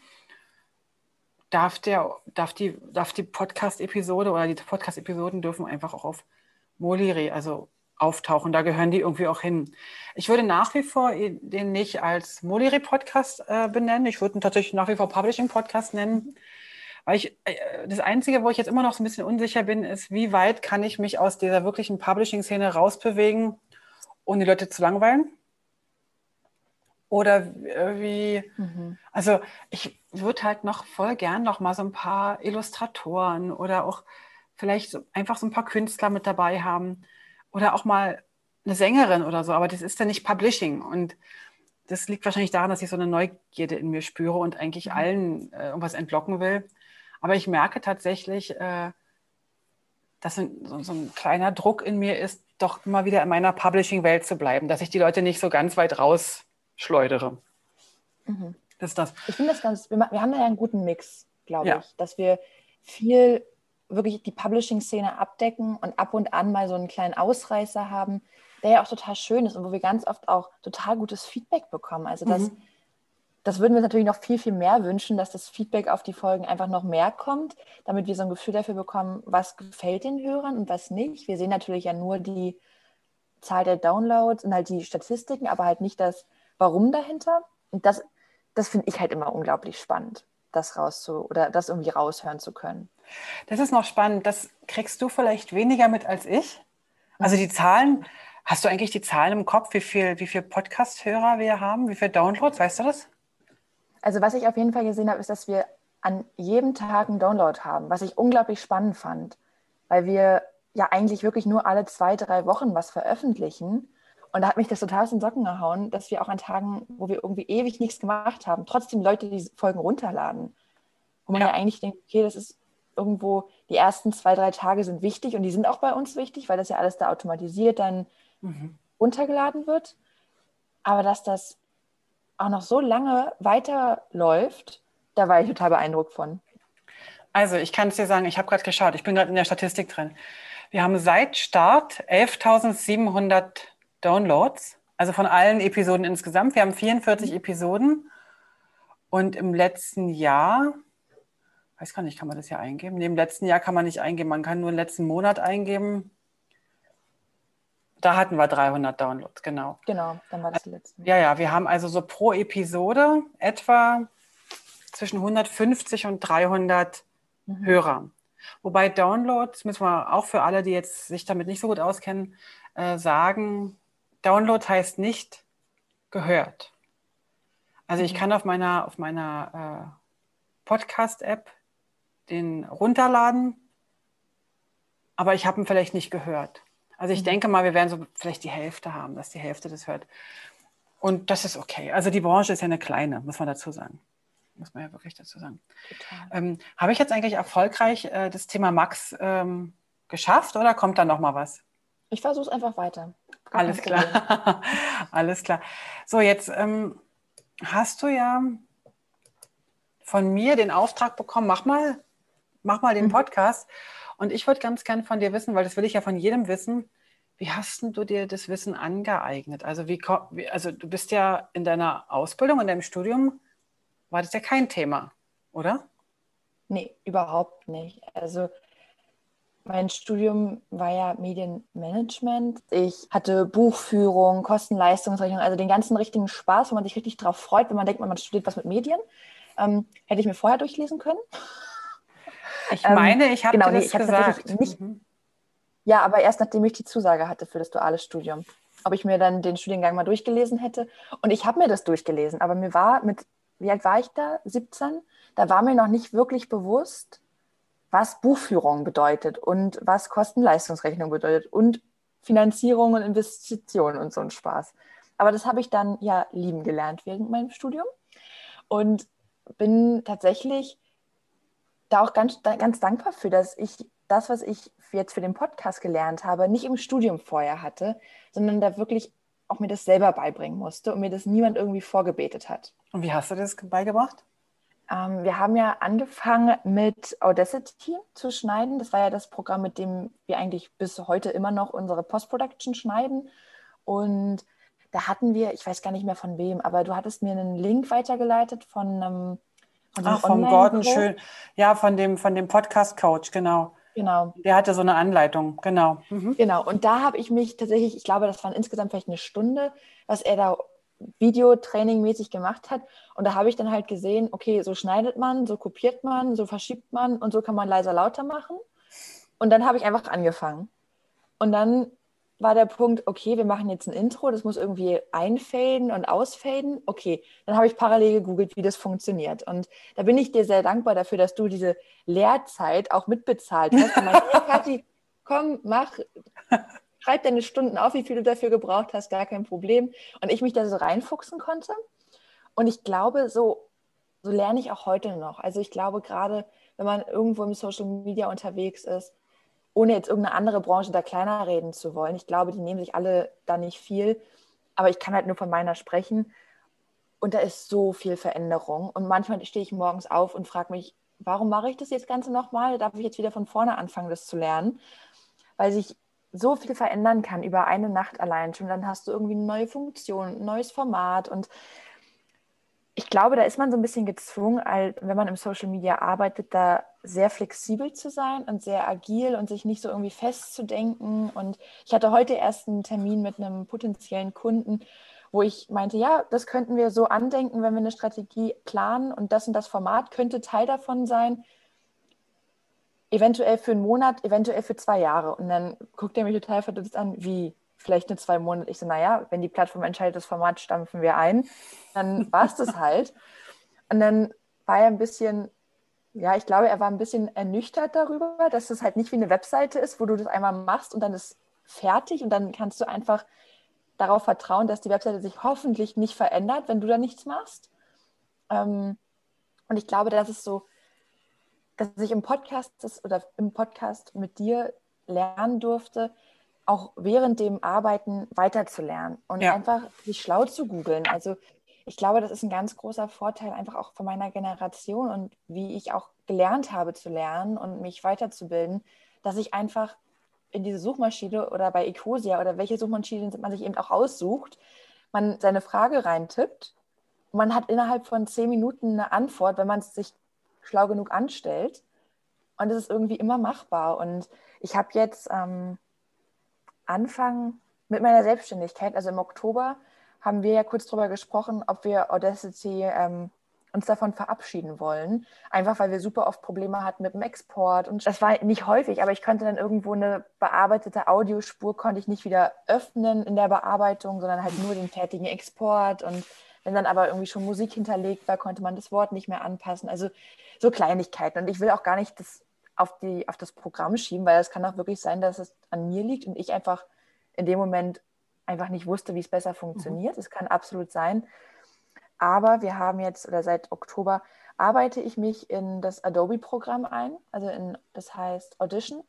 darf, der, darf die, darf die Podcast-Episode oder die Podcast-Episoden dürfen einfach auch auf Moliri, also auftauchen. Da gehören die irgendwie auch hin. Ich würde nach wie vor den nicht als Moliri Podcast äh, benennen. Ich würde ihn tatsächlich nach wie vor Publishing Podcast nennen. Weil ich, äh, das Einzige, wo ich jetzt immer noch so ein bisschen unsicher bin, ist, wie weit kann ich mich aus dieser wirklichen Publishing-Szene rausbewegen, ohne die Leute zu langweilen? Oder wie, mhm. also ich würde halt noch voll gern noch mal so ein paar Illustratoren oder auch vielleicht einfach so ein paar Künstler mit dabei haben oder auch mal eine Sängerin oder so, aber das ist ja nicht Publishing und das liegt wahrscheinlich daran, dass ich so eine Neugierde in mir spüre und eigentlich mhm. allen äh, irgendwas entlocken will. Aber ich merke tatsächlich, äh, dass so, so, ein kleiner Druck in mir ist, doch immer wieder in meiner Publishing-Welt zu bleiben, dass ich die Leute nicht so ganz weit rausschleudere. Mhm. Das ist das. Ich finde das ganz, wir, wir, haben da ja einen guten Mix, glaube ja. ich, dass wir viel wirklich die Publishing-Szene abdecken und ab und an mal so einen kleinen Ausreißer haben, der ja auch total schön ist und wo wir ganz oft auch total gutes Feedback bekommen. Also das mhm das würden wir uns natürlich noch viel, viel mehr wünschen, dass das Feedback auf die Folgen einfach noch mehr kommt, damit wir so ein Gefühl dafür bekommen, was gefällt den Hörern und was nicht. Wir sehen natürlich ja nur die Zahl der Downloads und halt die Statistiken, aber halt nicht das Warum dahinter. Und das, das finde ich halt immer unglaublich spannend, das rauszu oder das irgendwie raushören zu können. Das ist noch spannend. Das kriegst du vielleicht weniger mit als ich. Also die Zahlen, hast du eigentlich die Zahlen im Kopf, wie viel, wie viel Podcast-Hörer wir haben, wie viele Downloads, weißt du das? Also was ich auf jeden Fall gesehen habe, ist, dass wir an jedem Tag einen Download haben, was ich unglaublich spannend fand, weil wir ja eigentlich wirklich nur alle zwei, drei Wochen was veröffentlichen. Und da hat mich das total aus den Socken gehauen, dass wir auch an Tagen, wo wir irgendwie ewig nichts gemacht haben, trotzdem Leute die Folgen runterladen. Wo man ja, ja eigentlich denkt, okay, das ist irgendwo, die ersten zwei, drei Tage sind wichtig und die sind auch bei uns wichtig, weil das ja alles da automatisiert dann mhm. runtergeladen wird. Aber dass das auch noch so lange weiterläuft, da war ich total beeindruckt von. Also ich kann es dir sagen, ich habe gerade geschaut, ich bin gerade in der Statistik drin. Wir haben seit Start 11.700 Downloads, also von allen Episoden insgesamt. Wir haben 44 mhm. Episoden und im letzten Jahr, weiß gar nicht, kann man das ja eingeben? Nee, im letzten Jahr kann man nicht eingeben, man kann nur den letzten Monat eingeben. Da hatten wir 300 Downloads, genau. Genau, dann war das letzte. Ja, ja, wir haben also so pro Episode etwa zwischen 150 und 300 mhm. Hörer. Wobei Downloads, müssen wir auch für alle, die jetzt sich damit nicht so gut auskennen, äh, sagen, Download heißt nicht gehört. Also ich mhm. kann auf meiner, auf meiner äh, Podcast-App den runterladen, aber ich habe ihn vielleicht nicht gehört. Also ich mhm. denke mal, wir werden so vielleicht die Hälfte haben, dass die Hälfte das hört. Und das ist okay. Also die Branche ist ja eine kleine, muss man dazu sagen. Muss man ja wirklich dazu sagen. Ähm, Habe ich jetzt eigentlich erfolgreich äh, das Thema Max ähm, geschafft oder kommt da noch mal was? Ich versuche es einfach weiter. Gar Alles klar. Alles klar. So, jetzt ähm, hast du ja von mir den Auftrag bekommen, mach mal, mach mal den mhm. Und ich würde ganz gerne von dir wissen, weil das will ich ja von jedem wissen, wie hast du dir das Wissen angeeignet? Also, wie, also du bist ja in deiner Ausbildung, in deinem Studium, war das ja kein Thema, oder? Nee, überhaupt nicht. Also mein Studium war ja Medienmanagement. Ich hatte Buchführung, Kosten-Leistungsrechnung, also den ganzen richtigen Spaß, wo man sich richtig drauf freut, wenn man denkt, man studiert was mit Medien. Ähm, hätte ich mir vorher durchlesen können. Ich meine, ich habe genau, nee, das gesagt. Nicht, mhm. Ja, aber erst nachdem ich die Zusage hatte für das duale Studium. Ob ich mir dann den Studiengang mal durchgelesen hätte. Und ich habe mir das durchgelesen, aber mir war mit, wie alt war ich da? 17? Da war mir noch nicht wirklich bewusst, was Buchführung bedeutet und was Kosten-Leistungsrechnung bedeutet und Finanzierung und Investitionen und so ein Spaß. Aber das habe ich dann ja lieben gelernt während meinem Studium und bin tatsächlich da auch ganz, ganz dankbar für, dass ich das, was ich jetzt für den Podcast gelernt habe, nicht im Studium vorher hatte, sondern da wirklich auch mir das selber beibringen musste und mir das niemand irgendwie vorgebetet hat. Und wie hast du das beigebracht? Ähm, wir haben ja angefangen mit Audacity zu schneiden. Das war ja das Programm, mit dem wir eigentlich bis heute immer noch unsere Post-Production schneiden. Und da hatten wir, ich weiß gar nicht mehr von wem, aber du hattest mir einen Link weitergeleitet von einem von Ach, vom Gordon Schön. Ja, von dem, von dem Podcast-Coach, genau. Genau. Der hatte so eine Anleitung, genau. Mhm. Genau, und da habe ich mich tatsächlich, ich glaube, das waren insgesamt vielleicht eine Stunde, was er da Videotraining-mäßig gemacht hat. Und da habe ich dann halt gesehen, okay, so schneidet man, so kopiert man, so verschiebt man und so kann man leiser lauter machen. Und dann habe ich einfach angefangen. Und dann war der Punkt, okay, wir machen jetzt ein Intro, das muss irgendwie einfaden und ausfaden. Okay, dann habe ich parallel gegoogelt, wie das funktioniert. Und da bin ich dir sehr dankbar dafür, dass du diese Lehrzeit auch mitbezahlt hast. Und meinte, hey, Kathi, komm, mach, schreib deine Stunden auf, wie viel du dafür gebraucht hast, gar kein Problem. Und ich mich da so reinfuchsen konnte. Und ich glaube, so, so lerne ich auch heute noch. Also ich glaube, gerade wenn man irgendwo im Social Media unterwegs ist, ohne jetzt irgendeine andere Branche da kleiner reden zu wollen. Ich glaube, die nehmen sich alle da nicht viel. Aber ich kann halt nur von meiner sprechen. Und da ist so viel Veränderung. Und manchmal stehe ich morgens auf und frage mich, warum mache ich das jetzt Ganze nochmal? Darf ich jetzt wieder von vorne anfangen, das zu lernen? Weil sich so viel verändern kann über eine Nacht allein schon. Dann hast du irgendwie eine neue Funktion, ein neues Format. Und ich glaube, da ist man so ein bisschen gezwungen, wenn man im Social Media arbeitet, da sehr flexibel zu sein und sehr agil und sich nicht so irgendwie festzudenken. Und ich hatte heute erst einen Termin mit einem potenziellen Kunden, wo ich meinte, ja, das könnten wir so andenken, wenn wir eine Strategie planen und das und das Format könnte Teil davon sein eventuell für einen Monat, eventuell für zwei Jahre. Und dann guckt er mich total verdutzt an, wie vielleicht nur zwei Monate. Ich so, naja, wenn die Plattform entscheidet, das Format stampfen wir ein, dann war es das halt. Und dann war er ein bisschen, ja, ich glaube, er war ein bisschen ernüchtert darüber, dass es halt nicht wie eine Webseite ist, wo du das einmal machst und dann ist fertig und dann kannst du einfach darauf vertrauen, dass die Webseite sich hoffentlich nicht verändert, wenn du da nichts machst. Ähm, und ich glaube, das ist so dass ich im Podcast das, oder im Podcast mit dir lernen durfte, auch während dem Arbeiten weiterzulernen und ja. einfach sich schlau zu googeln. Also ich glaube, das ist ein ganz großer Vorteil einfach auch von meiner Generation und wie ich auch gelernt habe zu lernen und mich weiterzubilden, dass ich einfach in diese Suchmaschine oder bei Ecosia oder welche Suchmaschine man sich eben auch aussucht, man seine Frage reintippt und man hat innerhalb von zehn Minuten eine Antwort, wenn man es sich schlau genug anstellt. Und es ist irgendwie immer machbar. Und ich habe jetzt ähm, Anfang mit meiner Selbstständigkeit, also im Oktober, haben wir ja kurz darüber gesprochen, ob wir Audacity ähm, uns davon verabschieden wollen. Einfach weil wir super oft Probleme hatten mit dem Export. Und das war nicht häufig, aber ich konnte dann irgendwo eine bearbeitete Audiospur, konnte ich nicht wieder öffnen in der Bearbeitung, sondern halt nur den fertigen Export. Und wenn dann aber irgendwie schon Musik hinterlegt war, konnte man das Wort nicht mehr anpassen. Also so Kleinigkeiten. Und ich will auch gar nicht das auf, die, auf das Programm schieben, weil es kann auch wirklich sein, dass es an mir liegt und ich einfach in dem Moment einfach nicht wusste, wie es besser funktioniert. Es mhm. kann absolut sein. Aber wir haben jetzt, oder seit Oktober, arbeite ich mich in das Adobe-Programm ein, also in, das heißt Audition.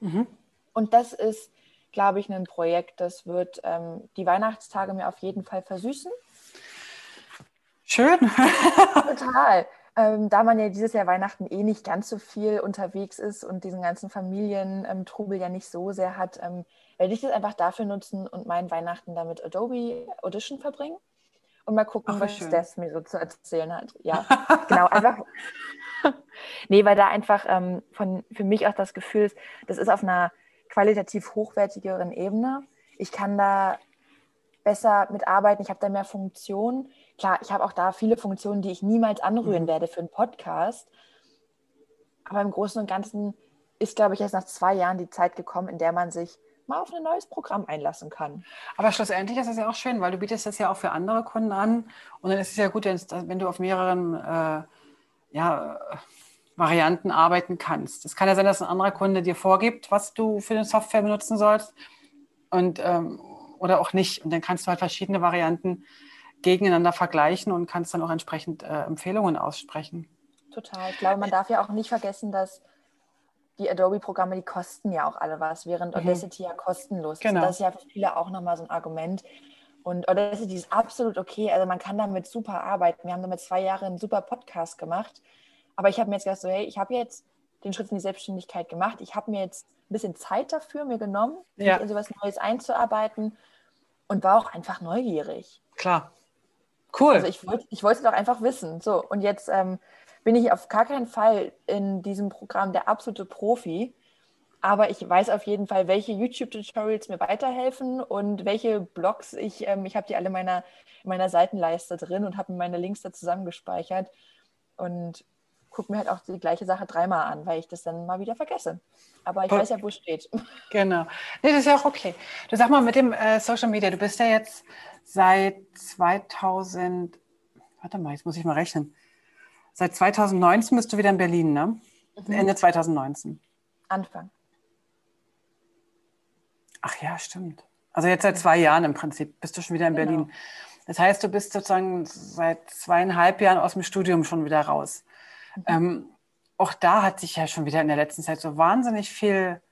Mhm. Und das ist, glaube ich, ein Projekt, das wird ähm, die Weihnachtstage mir auf jeden Fall versüßen. Schön. Total. Ähm, da man ja dieses Jahr Weihnachten eh nicht ganz so viel unterwegs ist und diesen ganzen Familientrubel ja nicht so sehr hat, ähm, werde ich das einfach dafür nutzen und meinen Weihnachten damit Adobe Audition verbringen und mal gucken, Ach, was Steph mir so zu erzählen hat. Ja, genau, einfach. nee, weil da einfach ähm, von, für mich auch das Gefühl ist, das ist auf einer qualitativ hochwertigeren Ebene. Ich kann da besser mitarbeiten, ich habe da mehr Funktionen klar, ich habe auch da viele Funktionen, die ich niemals anrühren mhm. werde für einen Podcast. Aber im Großen und Ganzen ist, glaube ich, erst nach zwei Jahren die Zeit gekommen, in der man sich mal auf ein neues Programm einlassen kann. Aber schlussendlich ist das ja auch schön, weil du bietest das ja auch für andere Kunden an. Und dann ist es ja gut, wenn du auf mehreren äh, ja, Varianten arbeiten kannst. Es kann ja sein, dass ein anderer Kunde dir vorgibt, was du für eine Software benutzen sollst und, ähm, oder auch nicht. Und dann kannst du halt verschiedene Varianten gegeneinander vergleichen und kannst dann auch entsprechend äh, Empfehlungen aussprechen. Total. Ich glaube, man darf ja auch nicht vergessen, dass die Adobe-Programme, die kosten ja auch alle was, während mhm. Audacity ja kostenlos genau. ist. Das ist ja für viele auch nochmal so ein Argument. Und Audacity ist absolut okay. Also man kann damit super arbeiten. Wir haben damit zwei Jahre einen super Podcast gemacht. Aber ich habe mir jetzt gedacht, so, hey, ich habe jetzt den Schritt in die Selbstständigkeit gemacht. Ich habe mir jetzt ein bisschen Zeit dafür mir genommen, ja. mich in sowas Neues einzuarbeiten und war auch einfach neugierig. Klar. Cool. Also ich wollte ich wollte doch einfach wissen. So, und jetzt ähm, bin ich auf gar keinen Fall in diesem Programm der absolute Profi. Aber ich weiß auf jeden Fall, welche YouTube-Tutorials mir weiterhelfen und welche Blogs ich, ähm, ich habe die alle in meiner, in meiner Seitenleiste drin und habe meine Links da zusammengespeichert und gucke mir halt auch die gleiche Sache dreimal an, weil ich das dann mal wieder vergesse. Aber ich weiß ja, wo es steht. Genau. Nee, das ist ja auch okay. Du sag mal mit dem äh, Social Media, du bist ja jetzt seit 2000, warte mal, jetzt muss ich mal rechnen. Seit 2019 bist du wieder in Berlin, ne? Mhm. Ende 2019. Anfang. Ach ja, stimmt. Also jetzt seit zwei Jahren im Prinzip bist du schon wieder in genau. Berlin. Das heißt, du bist sozusagen seit zweieinhalb Jahren aus dem Studium schon wieder raus. Mhm. Ähm, auch da hat sich ja schon wieder in der letzten Zeit so wahnsinnig viel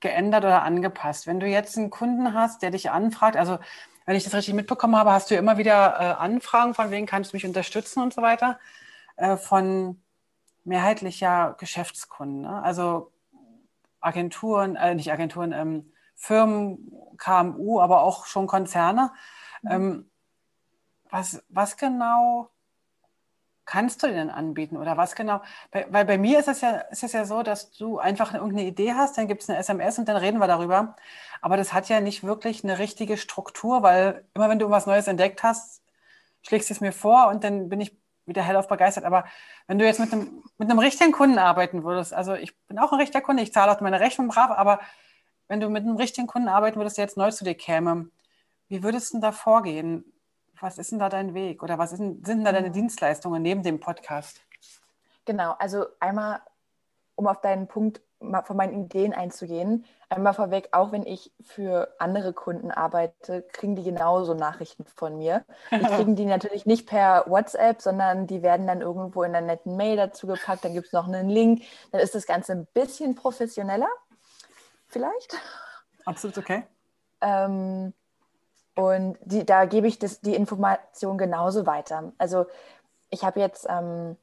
geändert oder angepasst. Wenn du jetzt einen Kunden hast, der dich anfragt, also wenn ich das richtig mitbekommen habe, hast du immer wieder äh, Anfragen, von wem kannst du mich unterstützen und so weiter, äh, von mehrheitlich ja Geschäftskunden. Ne? Also Agenturen, äh, nicht Agenturen, ähm, Firmen, KMU, aber auch schon Konzerne. Mhm. Ähm, was, was genau kannst du denn anbieten oder was genau? Weil bei mir ist es ja, ist es ja so, dass du einfach irgendeine Idee hast, dann gibt es eine SMS und dann reden wir darüber. Aber das hat ja nicht wirklich eine richtige Struktur, weil immer wenn du irgendwas Neues entdeckt hast, schlägst du es mir vor und dann bin ich wieder hellauf begeistert. Aber wenn du jetzt mit einem, mit einem richtigen Kunden arbeiten würdest, also ich bin auch ein richtiger Kunde, ich zahle auch meine Rechnung brav, aber wenn du mit einem richtigen Kunden arbeiten würdest, der jetzt neu zu dir käme, wie würdest du denn da vorgehen? Was ist denn da dein Weg oder was denn, sind denn da deine mhm. Dienstleistungen neben dem Podcast? Genau, also einmal, um auf deinen Punkt von meinen Ideen einzugehen, einmal vorweg, auch wenn ich für andere Kunden arbeite, kriegen die genauso Nachrichten von mir. Die kriegen die natürlich nicht per WhatsApp, sondern die werden dann irgendwo in einer netten Mail dazu gepackt, dann gibt es noch einen Link, dann ist das Ganze ein bisschen professioneller, vielleicht. Absolut okay. Ähm, und die, da gebe ich das, die Information genauso weiter. Also ich habe jetzt, ähm,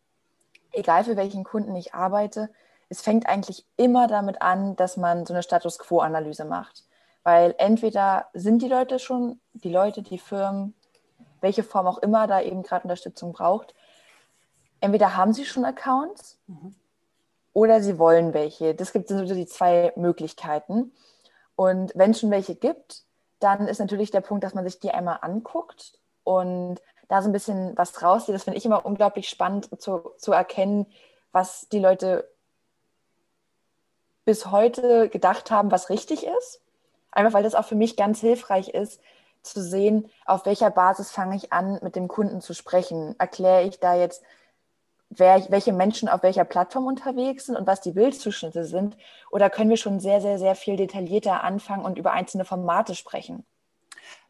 egal für welchen Kunden ich arbeite, es fängt eigentlich immer damit an, dass man so eine Status Quo-Analyse macht. Weil entweder sind die Leute schon, die Leute, die Firmen, welche Form auch immer da eben gerade Unterstützung braucht, entweder haben sie schon Accounts mhm. oder sie wollen welche. Das gibt so die zwei Möglichkeiten. Und wenn es schon welche gibt, dann ist natürlich der Punkt, dass man sich die einmal anguckt und da so ein bisschen was rauszieht. Das finde ich immer unglaublich spannend zu, zu erkennen, was die Leute bis heute gedacht haben, was richtig ist. Einfach weil das auch für mich ganz hilfreich ist, zu sehen, auf welcher Basis fange ich an, mit dem Kunden zu sprechen. Erkläre ich da jetzt wer, welche Menschen auf welcher Plattform unterwegs sind und was die Bildzuschnitte sind? Oder können wir schon sehr, sehr, sehr viel detaillierter anfangen und über einzelne Formate sprechen?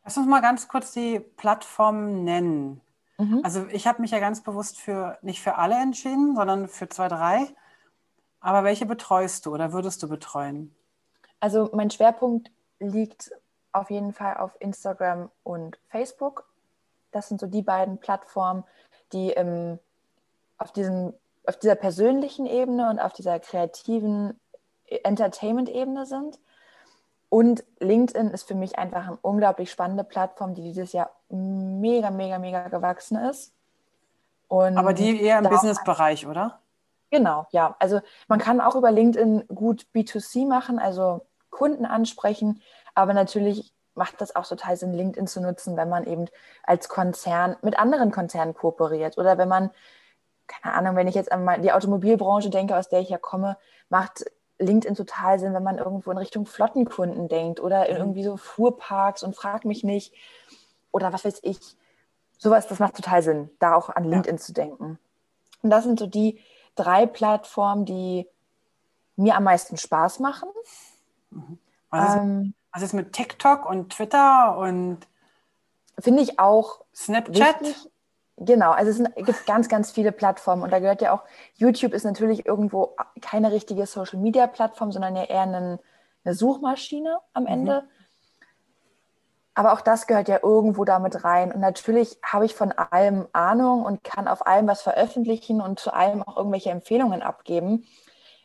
Lass uns mal ganz kurz die Plattform nennen. Mhm. Also ich habe mich ja ganz bewusst für nicht für alle entschieden, sondern für zwei, drei. Aber welche betreust du oder würdest du betreuen? Also mein Schwerpunkt liegt auf jeden Fall auf Instagram und Facebook. Das sind so die beiden Plattformen, die im auf, diesem, auf dieser persönlichen Ebene und auf dieser kreativen Entertainment-Ebene sind. Und LinkedIn ist für mich einfach eine unglaublich spannende Plattform, die dieses Jahr mega, mega, mega gewachsen ist. Und Aber die eher im Business-Bereich, oder? Genau, ja. Also man kann auch über LinkedIn gut B2C machen, also Kunden ansprechen, aber natürlich macht das auch total Sinn, LinkedIn zu nutzen, wenn man eben als Konzern mit anderen Konzernen kooperiert oder wenn man keine Ahnung, wenn ich jetzt an die Automobilbranche denke, aus der ich ja komme, macht LinkedIn total Sinn, wenn man irgendwo in Richtung Flottenkunden denkt oder in mhm. irgendwie so Fuhrparks und frag mich nicht oder was weiß ich. Sowas, das macht total Sinn, da auch an LinkedIn ja. zu denken. Und das sind so die drei Plattformen, die mir am meisten Spaß machen. Mhm. Was, ähm, ist, was ist mit TikTok und Twitter und finde ich auch Snapchat? Wichtig. Genau, also es sind, gibt ganz, ganz viele Plattformen und da gehört ja auch, YouTube ist natürlich irgendwo keine richtige Social-Media-Plattform, sondern ja eher eine, eine Suchmaschine am mhm. Ende. Mhm. Aber auch das gehört ja irgendwo damit rein. Und natürlich habe ich von allem Ahnung und kann auf allem was veröffentlichen und zu allem auch irgendwelche Empfehlungen abgeben.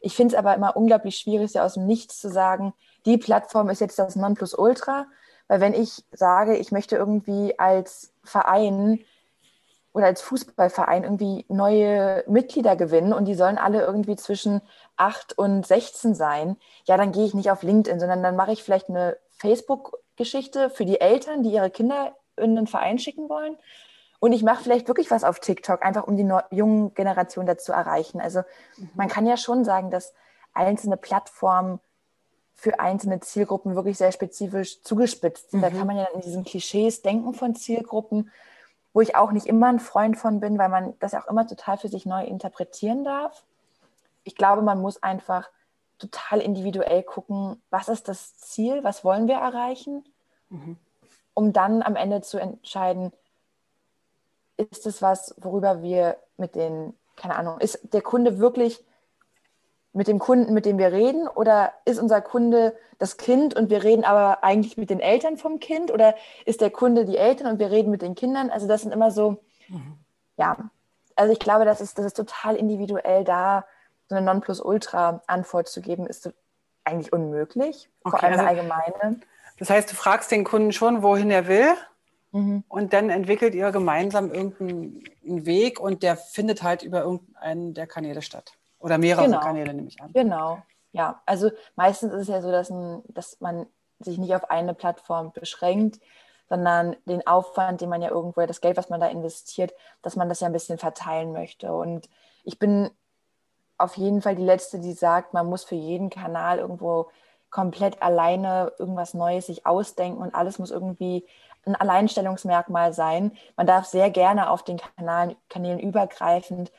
Ich finde es aber immer unglaublich schwierig, ja aus dem Nichts zu sagen, die Plattform ist jetzt das Nonplusultra. Weil wenn ich sage, ich möchte irgendwie als Verein oder als Fußballverein irgendwie neue Mitglieder gewinnen und die sollen alle irgendwie zwischen 8 und 16 sein, ja, dann gehe ich nicht auf LinkedIn, sondern dann mache ich vielleicht eine Facebook-Geschichte für die Eltern, die ihre Kinder in einen Verein schicken wollen. Und ich mache vielleicht wirklich was auf TikTok, einfach um die jungen Generationen dazu erreichen. Also mhm. man kann ja schon sagen, dass einzelne Plattformen für einzelne Zielgruppen wirklich sehr spezifisch zugespitzt sind. Mhm. Da kann man ja in diesen Klischees denken von Zielgruppen wo ich auch nicht immer ein Freund von bin, weil man das auch immer total für sich neu interpretieren darf. Ich glaube, man muss einfach total individuell gucken, was ist das Ziel, was wollen wir erreichen, mhm. um dann am Ende zu entscheiden, ist es was, worüber wir mit den, keine Ahnung, ist der Kunde wirklich mit dem Kunden, mit dem wir reden? Oder ist unser Kunde das Kind und wir reden aber eigentlich mit den Eltern vom Kind? Oder ist der Kunde die Eltern und wir reden mit den Kindern? Also das sind immer so, mhm. ja, also ich glaube, das ist, das ist total individuell da, so eine Nonplusultra-Antwort zu geben, ist eigentlich unmöglich, okay, vor allem also, eine allgemeine. Das heißt, du fragst den Kunden schon, wohin er will mhm. und dann entwickelt ihr gemeinsam irgendeinen Weg und der findet halt über irgendeinen der Kanäle statt. Oder mehrere genau. Kanäle nehme ich an. Genau, ja. Also meistens ist es ja so, dass, ein, dass man sich nicht auf eine Plattform beschränkt, sondern den Aufwand, den man ja irgendwo, das Geld, was man da investiert, dass man das ja ein bisschen verteilen möchte. Und ich bin auf jeden Fall die Letzte, die sagt, man muss für jeden Kanal irgendwo komplett alleine irgendwas Neues sich ausdenken und alles muss irgendwie ein Alleinstellungsmerkmal sein. Man darf sehr gerne auf den Kanalen, Kanälen übergreifend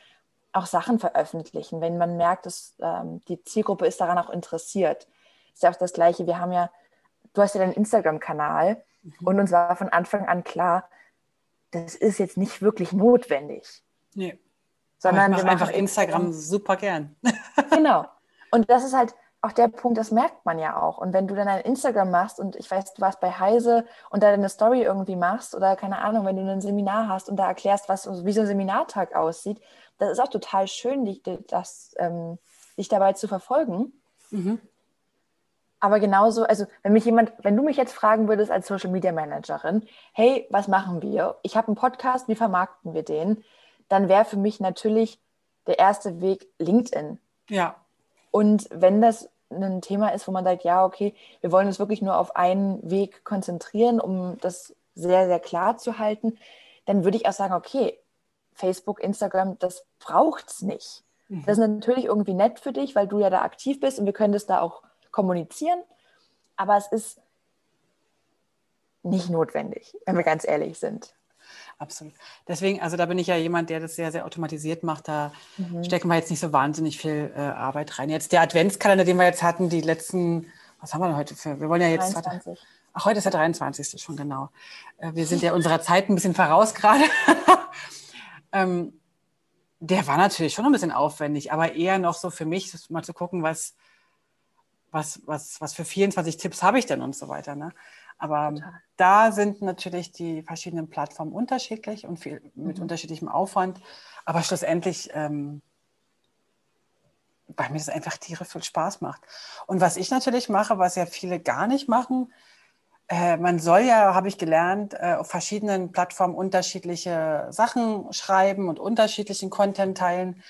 auch Sachen veröffentlichen, wenn man merkt, dass ähm, die Zielgruppe ist daran auch interessiert. Ist ja auch das Gleiche. Wir haben ja, du hast ja deinen Instagram-Kanal mhm. und uns war von Anfang an klar, das ist jetzt nicht wirklich notwendig. Nee. Sondern wir einfach Instagram super gern. genau. Und das ist halt, auch der Punkt, das merkt man ja auch. Und wenn du dann ein Instagram machst und ich weiß, du warst bei Heise und da deine Story irgendwie machst oder keine Ahnung, wenn du ein Seminar hast und da erklärst, was, wie so ein Seminartag aussieht, das ist auch total schön, dich, das, ähm, dich dabei zu verfolgen. Mhm. Aber genauso, also wenn mich jemand, wenn du mich jetzt fragen würdest als Social Media Managerin, hey, was machen wir? Ich habe einen Podcast, wie vermarkten wir den? Dann wäre für mich natürlich der erste Weg LinkedIn. Ja. Und wenn das ein Thema ist, wo man sagt, ja, okay, wir wollen uns wirklich nur auf einen Weg konzentrieren, um das sehr, sehr klar zu halten, dann würde ich auch sagen, okay, Facebook, Instagram, das braucht es nicht. Mhm. Das ist natürlich irgendwie nett für dich, weil du ja da aktiv bist und wir können das da auch kommunizieren, aber es ist nicht notwendig, wenn wir ganz ehrlich sind. Absolut. Deswegen, also da bin ich ja jemand, der das sehr, sehr automatisiert macht. Da mhm. stecken wir jetzt nicht so wahnsinnig viel äh, Arbeit rein. Jetzt der Adventskalender, den wir jetzt hatten, die letzten, was haben wir denn heute für? Wir wollen ja jetzt. 23. Ach, heute ist der 23. schon genau. Äh, wir sind ja unserer Zeit ein bisschen voraus gerade. ähm, der war natürlich schon ein bisschen aufwendig, aber eher noch so für mich, mal zu gucken, was, was, was, was für 24 Tipps habe ich denn und so weiter. Ne? Aber Total. da sind natürlich die verschiedenen Plattformen unterschiedlich und viel, mit mhm. unterschiedlichem Aufwand. Aber schlussendlich, ähm, bei mir das einfach Tiere viel Spaß macht. Und was ich natürlich mache, was ja viele gar nicht machen, äh, man soll ja, habe ich gelernt, äh, auf verschiedenen Plattformen unterschiedliche Sachen schreiben und unterschiedlichen Content teilen.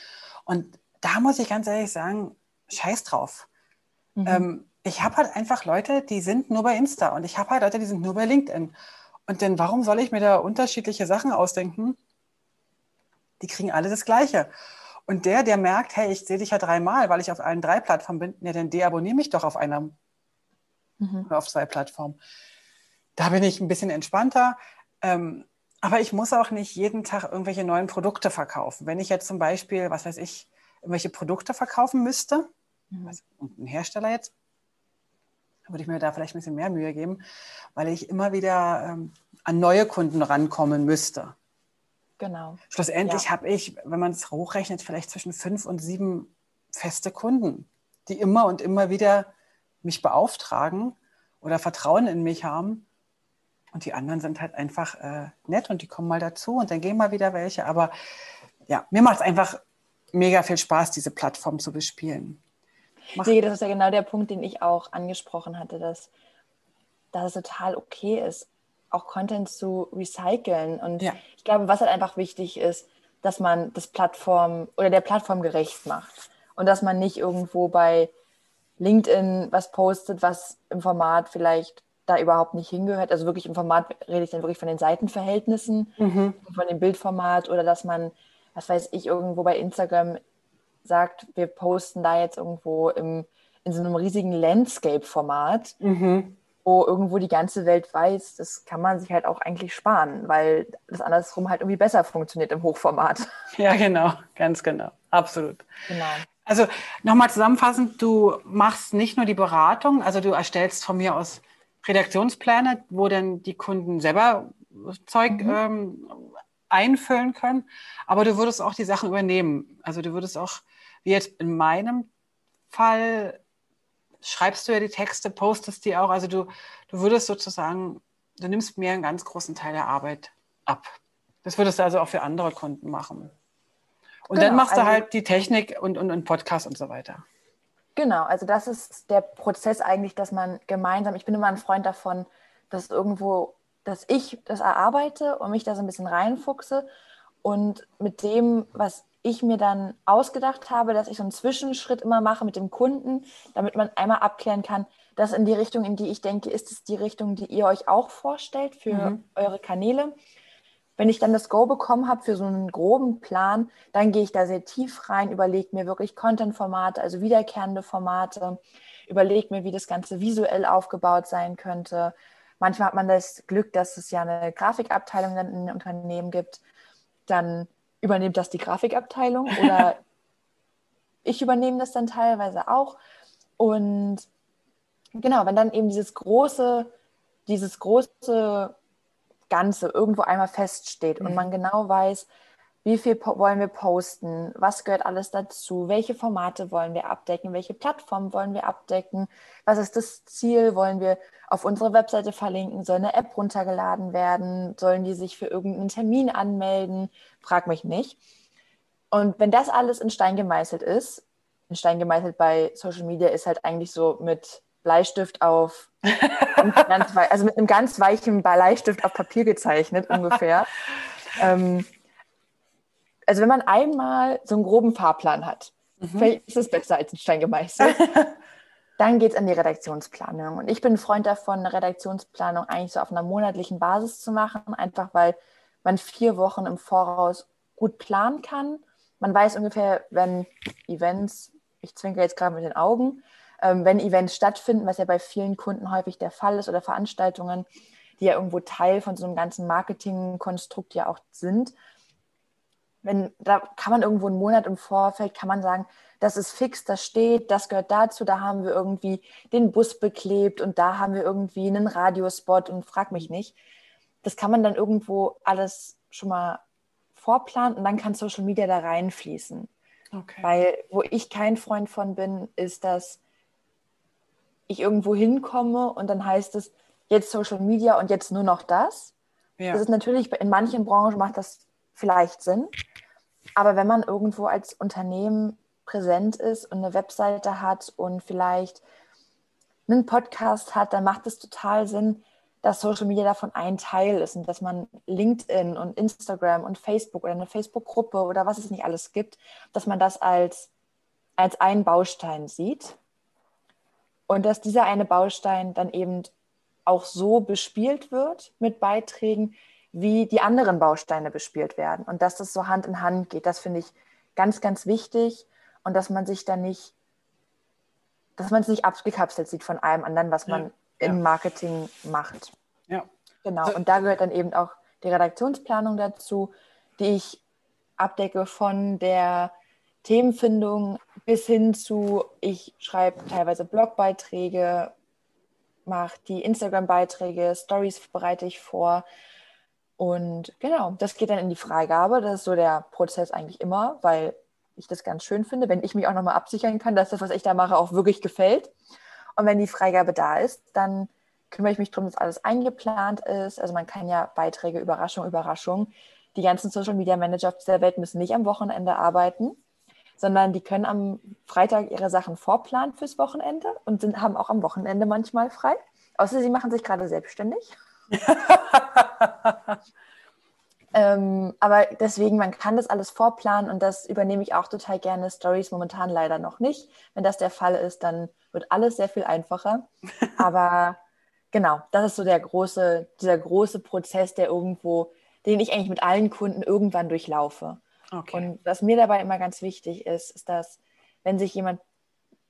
Und da muss ich ganz ehrlich sagen, scheiß drauf. Mhm. Ähm, ich habe halt einfach Leute, die sind nur bei Insta und ich habe halt Leute, die sind nur bei LinkedIn. Und denn warum soll ich mir da unterschiedliche Sachen ausdenken? Die kriegen alle das Gleiche. Und der, der merkt, hey, ich sehe dich ja dreimal, weil ich auf allen drei Plattformen bin, ja, dann deabonniere mich doch auf einer mhm. oder auf zwei Plattformen. Da bin ich ein bisschen entspannter. Ähm, aber ich muss auch nicht jeden Tag irgendwelche neuen Produkte verkaufen. Wenn ich jetzt zum Beispiel, was weiß ich, irgendwelche Produkte verkaufen müsste, mhm. also ein Hersteller jetzt, würde ich mir da vielleicht ein bisschen mehr Mühe geben, weil ich immer wieder ähm, an neue Kunden rankommen müsste. Genau. Schlussendlich ja. habe ich, wenn man es hochrechnet, vielleicht zwischen fünf und sieben feste Kunden, die immer und immer wieder mich beauftragen oder Vertrauen in mich haben. Und die anderen sind halt einfach äh, nett und die kommen mal dazu und dann gehen mal wieder welche. Aber ja, mir macht es einfach mega viel Spaß, diese Plattform zu bespielen. Nee, das ist ja genau der Punkt, den ich auch angesprochen hatte, dass, dass es total okay ist, auch Content zu recyceln. Und ja. ich glaube, was halt einfach wichtig ist, dass man das Plattform oder der Plattform gerecht macht. Und dass man nicht irgendwo bei LinkedIn was postet, was im Format vielleicht da überhaupt nicht hingehört. Also wirklich im Format rede ich dann wirklich von den Seitenverhältnissen, mhm. von dem Bildformat oder dass man, was weiß ich, irgendwo bei Instagram sagt, wir posten da jetzt irgendwo im, in so einem riesigen Landscape-Format, mhm. wo irgendwo die ganze Welt weiß, das kann man sich halt auch eigentlich sparen, weil das andersrum halt irgendwie besser funktioniert im Hochformat. Ja, genau, ganz genau, absolut. Genau. Also nochmal zusammenfassend, du machst nicht nur die Beratung, also du erstellst von mir aus Redaktionspläne, wo dann die Kunden selber Zeug mhm. ähm, einfüllen können, aber du würdest auch die Sachen übernehmen. Also du würdest auch, wie jetzt in meinem Fall, schreibst du ja die Texte, postest die auch, also du, du würdest sozusagen, du nimmst mir einen ganz großen Teil der Arbeit ab. Das würdest du also auch für andere Kunden machen. Und genau, dann machst du also, halt die Technik und, und, und Podcast und so weiter. Genau, also das ist der Prozess eigentlich, dass man gemeinsam, ich bin immer ein Freund davon, dass irgendwo, dass ich das erarbeite und mich da so ein bisschen reinfuchse und mit dem, was ich mir dann ausgedacht habe, dass ich so einen Zwischenschritt immer mache mit dem Kunden, damit man einmal abklären kann, dass in die Richtung, in die ich denke, ist es die Richtung, die ihr euch auch vorstellt für mhm. eure Kanäle. Wenn ich dann das Go bekommen habe für so einen groben Plan, dann gehe ich da sehr tief rein, überlege mir wirklich Content-Formate, also wiederkehrende Formate, überlege mir, wie das Ganze visuell aufgebaut sein könnte. Manchmal hat man das Glück, dass es ja eine Grafikabteilung in einem Unternehmen gibt. Dann übernimmt das die Grafikabteilung oder ich übernehme das dann teilweise auch. Und genau, wenn dann eben dieses große, dieses große Ganze irgendwo einmal feststeht mhm. und man genau weiß, wie viel wollen wir posten, was gehört alles dazu, welche Formate wollen wir abdecken, welche Plattformen wollen wir abdecken, was ist das Ziel, wollen wir auf unsere Webseite verlinken, soll eine App runtergeladen werden, sollen die sich für irgendeinen Termin anmelden, frag mich nicht. Und wenn das alles in Stein gemeißelt ist, in Stein gemeißelt bei Social Media ist halt eigentlich so mit Bleistift auf, also mit einem ganz weichen Bleistift auf Papier gezeichnet ungefähr. ähm, also wenn man einmal so einen groben Fahrplan hat, mhm. vielleicht ist es besser als ein Stein gemeißelt, dann geht es an die Redaktionsplanung. Und ich bin ein Freund davon, eine Redaktionsplanung eigentlich so auf einer monatlichen Basis zu machen, einfach weil man vier Wochen im Voraus gut planen kann. Man weiß ungefähr, wenn Events, ich zwinke jetzt gerade mit den Augen, ähm, wenn Events stattfinden, was ja bei vielen Kunden häufig der Fall ist oder Veranstaltungen, die ja irgendwo Teil von so einem ganzen Marketingkonstrukt ja auch sind. Wenn, da kann man irgendwo einen Monat im Vorfeld, kann man sagen, das ist fix, das steht, das gehört dazu, da haben wir irgendwie den Bus beklebt und da haben wir irgendwie einen Radiospot und frag mich nicht. Das kann man dann irgendwo alles schon mal vorplanen und dann kann Social Media da reinfließen. Okay. Weil wo ich kein Freund von bin, ist, dass ich irgendwo hinkomme und dann heißt es jetzt Social Media und jetzt nur noch das. Ja. Das ist natürlich, in manchen Branchen macht das vielleicht Sinn. Aber wenn man irgendwo als Unternehmen präsent ist und eine Webseite hat und vielleicht einen Podcast hat, dann macht es total Sinn, dass Social Media davon ein Teil ist und dass man LinkedIn und Instagram und Facebook oder eine Facebook-Gruppe oder was es nicht alles gibt, dass man das als, als einen Baustein sieht und dass dieser eine Baustein dann eben auch so bespielt wird mit Beiträgen, wie die anderen Bausteine bespielt werden. Und dass das so Hand in Hand geht, das finde ich ganz, ganz wichtig. Und dass man sich dann nicht, dass man es nicht abgekapselt sieht von allem anderen, was man ja. im Marketing macht. Ja. Genau. Und da gehört dann eben auch die Redaktionsplanung dazu, die ich abdecke von der Themenfindung bis hin zu, ich schreibe teilweise Blogbeiträge, mache die Instagram-Beiträge, Stories bereite ich vor. Und genau, das geht dann in die Freigabe. Das ist so der Prozess eigentlich immer, weil ich das ganz schön finde, wenn ich mich auch nochmal absichern kann, dass das, was ich da mache, auch wirklich gefällt. Und wenn die Freigabe da ist, dann kümmere ich mich darum, dass alles eingeplant ist. Also man kann ja Beiträge, Überraschung, Überraschung. Die ganzen Social Media Manager dieser Welt müssen nicht am Wochenende arbeiten sondern die können am Freitag ihre Sachen vorplanen fürs Wochenende und sind, haben auch am Wochenende manchmal frei. Außer sie machen sich gerade selbstständig. Ähm, aber deswegen, man kann das alles vorplanen und das übernehme ich auch total gerne. Stories momentan leider noch nicht. Wenn das der Fall ist, dann wird alles sehr viel einfacher. Aber genau, das ist so der große, dieser große Prozess, der irgendwo, den ich eigentlich mit allen Kunden irgendwann durchlaufe. Okay. Und was mir dabei immer ganz wichtig ist, ist, dass wenn sich jemand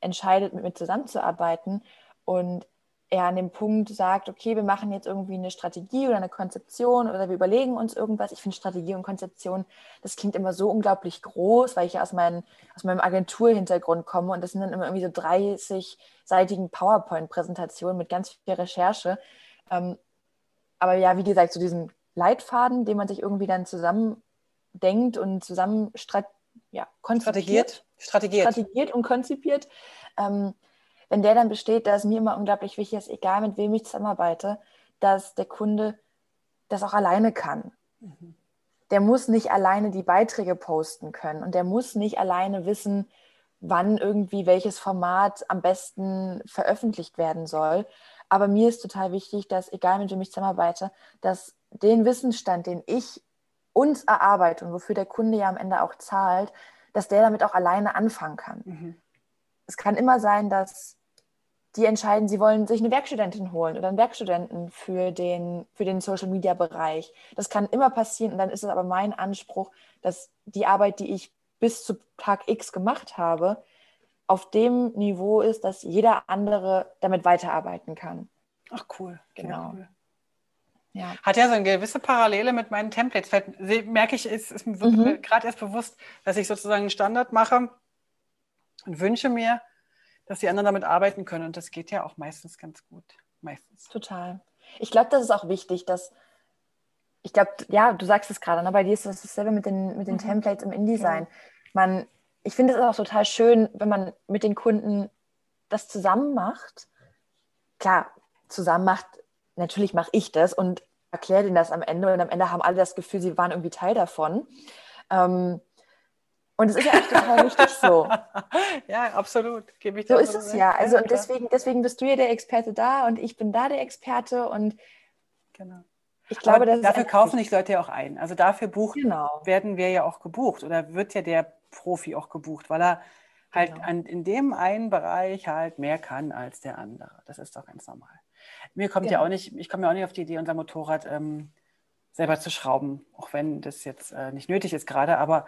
entscheidet, mit mir zusammenzuarbeiten und er an dem Punkt sagt, okay, wir machen jetzt irgendwie eine Strategie oder eine Konzeption oder wir überlegen uns irgendwas. Ich finde Strategie und Konzeption, das klingt immer so unglaublich groß, weil ich ja aus, mein, aus meinem Agenturhintergrund komme und das sind dann immer irgendwie so 30-seitigen PowerPoint-Präsentationen mit ganz viel Recherche. Ähm, aber ja, wie gesagt, zu so diesem Leitfaden, den man sich irgendwie dann zusammen denkt und zusammen strat ja, strategiert. strategiert. Strategiert und konzipiert. Ähm, wenn der dann besteht, da ist mir immer unglaublich wichtig, dass egal mit wem ich zusammenarbeite, dass der Kunde das auch alleine kann. Mhm. Der muss nicht alleine die Beiträge posten können und der muss nicht alleine wissen, wann irgendwie welches Format am besten veröffentlicht werden soll. Aber mir ist total wichtig, dass egal mit wem ich zusammenarbeite, dass den Wissensstand, den ich uns erarbeite und wofür der Kunde ja am Ende auch zahlt, dass der damit auch alleine anfangen kann. Mhm es kann immer sein, dass die entscheiden, sie wollen sich eine Werkstudentin holen oder einen Werkstudenten für den, für den Social-Media-Bereich. Das kann immer passieren und dann ist es aber mein Anspruch, dass die Arbeit, die ich bis zu Tag X gemacht habe, auf dem Niveau ist, dass jeder andere damit weiterarbeiten kann. Ach cool, genau. Cool. Ja. Hat ja so eine gewisse Parallele mit meinen Templates. Vielleicht merke ich, ist, ist mir mhm. gerade erst bewusst, dass ich sozusagen einen Standard mache und wünsche mir, dass die anderen damit arbeiten können. Und das geht ja auch meistens ganz gut. Meistens. Total. Ich glaube, das ist auch wichtig, dass ich glaube, ja, du sagst es gerade, ne? bei dir ist das dasselbe mit den, mit den mhm. Templates im InDesign. Man, ich finde es auch total schön, wenn man mit den Kunden das zusammen macht. Klar, zusammen macht, natürlich mache ich das und erkläre denen das am Ende und am Ende haben alle das Gefühl, sie waren irgendwie Teil davon. Ähm, und es ist ja auch total wichtig so. Ja, absolut. Gebe ich so ist es ja. Also und deswegen, deswegen bist du ja der Experte da und ich bin da der Experte und genau. Ich glaube, Aber dafür kaufen sich Leute ja auch ein. Also dafür bucht, genau. werden wir ja auch gebucht oder wird ja der Profi auch gebucht, weil er halt genau. an, in dem einen Bereich halt mehr kann als der andere. Das ist doch ganz normal. Mir kommt genau. ja auch nicht, ich komme ja auch nicht auf die Idee, unser Motorrad ähm, selber zu schrauben, auch wenn das jetzt äh, nicht nötig ist gerade, aber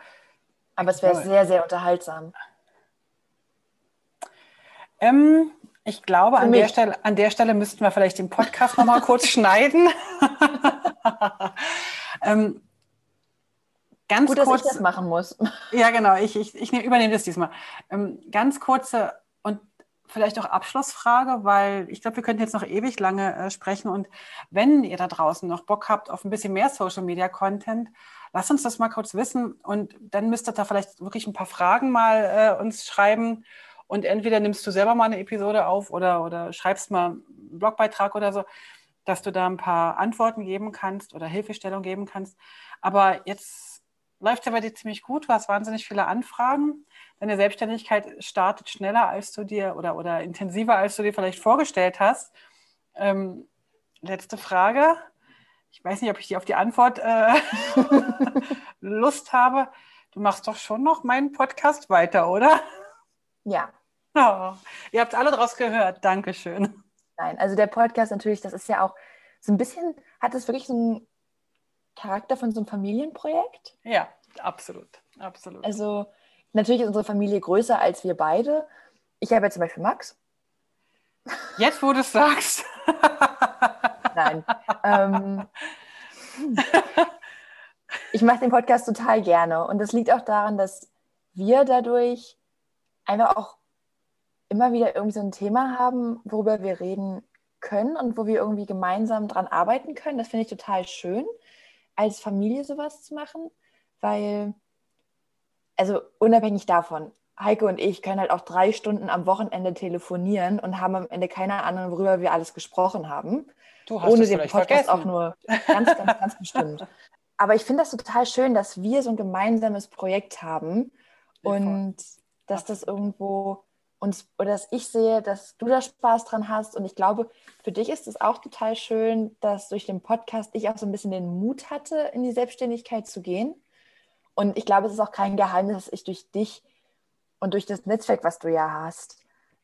aber es wäre sehr, sehr unterhaltsam. Ähm, ich glaube, an der, Stelle, an der Stelle müssten wir vielleicht den Podcast nochmal kurz schneiden. ähm, ganz Gut, kurz, dass ich das machen muss. Ja, genau. Ich, ich, ich übernehme das diesmal. Ähm, ganz kurze und vielleicht auch Abschlussfrage, weil ich glaube, wir könnten jetzt noch ewig lange äh, sprechen. Und wenn ihr da draußen noch Bock habt auf ein bisschen mehr Social Media Content, Lass uns das mal kurz wissen und dann müsst ihr da vielleicht wirklich ein paar Fragen mal äh, uns schreiben. Und entweder nimmst du selber mal eine Episode auf oder, oder schreibst mal einen Blogbeitrag oder so, dass du da ein paar Antworten geben kannst oder Hilfestellung geben kannst. Aber jetzt läuft ja bei dir ziemlich gut. Du hast wahnsinnig viele Anfragen. Deine Selbstständigkeit startet schneller als du dir oder, oder intensiver als du dir vielleicht vorgestellt hast. Ähm, letzte Frage ich weiß nicht, ob ich die auf die Antwort äh, Lust habe. Du machst doch schon noch meinen Podcast weiter, oder? Ja. Oh, ihr habt alle draus gehört. Dankeschön. Nein, also der Podcast natürlich, das ist ja auch so ein bisschen, hat es wirklich so einen Charakter von so einem Familienprojekt? Ja, absolut. absolut. Also natürlich ist unsere Familie größer als wir beide. Ich habe ja zum Beispiel Max. Jetzt, wo du es sagst. Nein. ähm, ich mache den Podcast total gerne und das liegt auch daran, dass wir dadurch einfach auch immer wieder irgendwie so ein Thema haben, worüber wir reden können und wo wir irgendwie gemeinsam dran arbeiten können. Das finde ich total schön, als Familie sowas zu machen, weil, also unabhängig davon, Heike und ich können halt auch drei Stunden am Wochenende telefonieren und haben am Ende keine Ahnung, worüber wir alles gesprochen haben. Du hast Ohne den Podcast vergessen. auch nur ganz, ganz, ganz bestimmt. Aber ich finde das total schön, dass wir so ein gemeinsames Projekt haben und dass das irgendwo und oder dass ich sehe, dass du da Spaß dran hast. Und ich glaube, für dich ist es auch total schön, dass durch den Podcast ich auch so ein bisschen den Mut hatte, in die Selbstständigkeit zu gehen. Und ich glaube, es ist auch kein Geheimnis, dass ich durch dich und durch das Netzwerk, was du ja hast,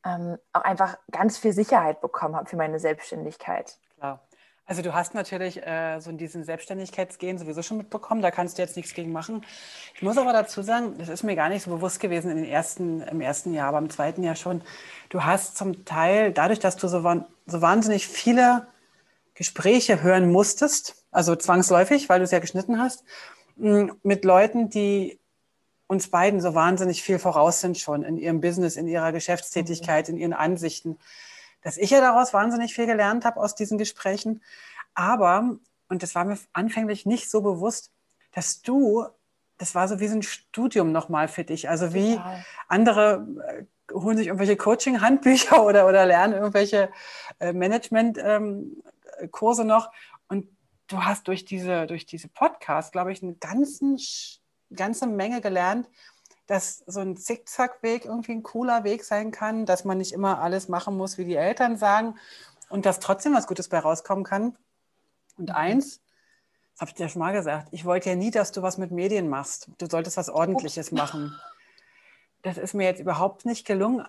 ähm, auch einfach ganz viel Sicherheit bekommen habe für meine Selbstständigkeit. Klar. Also du hast natürlich äh, so in diesem Selbstständigkeitsgehen sowieso schon mitbekommen, da kannst du jetzt nichts gegen machen. Ich muss aber dazu sagen, das ist mir gar nicht so bewusst gewesen in den ersten, im ersten Jahr, aber im zweiten Jahr schon. Du hast zum Teil, dadurch, dass du so, so wahnsinnig viele Gespräche hören musstest, also zwangsläufig, weil du es ja geschnitten hast, mit Leuten, die uns beiden so wahnsinnig viel voraus sind schon in ihrem Business, in ihrer Geschäftstätigkeit, in ihren Ansichten dass ich ja daraus wahnsinnig viel gelernt habe aus diesen Gesprächen. Aber, und das war mir anfänglich nicht so bewusst, dass du, das war so wie so ein Studium nochmal für dich. Also wie Total. andere äh, holen sich irgendwelche Coaching-Handbücher oder, oder lernen irgendwelche äh, Management-Kurse ähm, noch. Und du hast durch diese, durch diese Podcast, glaube ich, eine ganzen, ganze Menge gelernt, dass so ein Zickzackweg irgendwie ein cooler Weg sein kann, dass man nicht immer alles machen muss, wie die Eltern sagen und dass trotzdem was Gutes bei rauskommen kann. Und eins, das habe ich dir schon mal gesagt, ich wollte ja nie, dass du was mit Medien machst. Du solltest was Ordentliches machen. Das ist mir jetzt überhaupt nicht gelungen.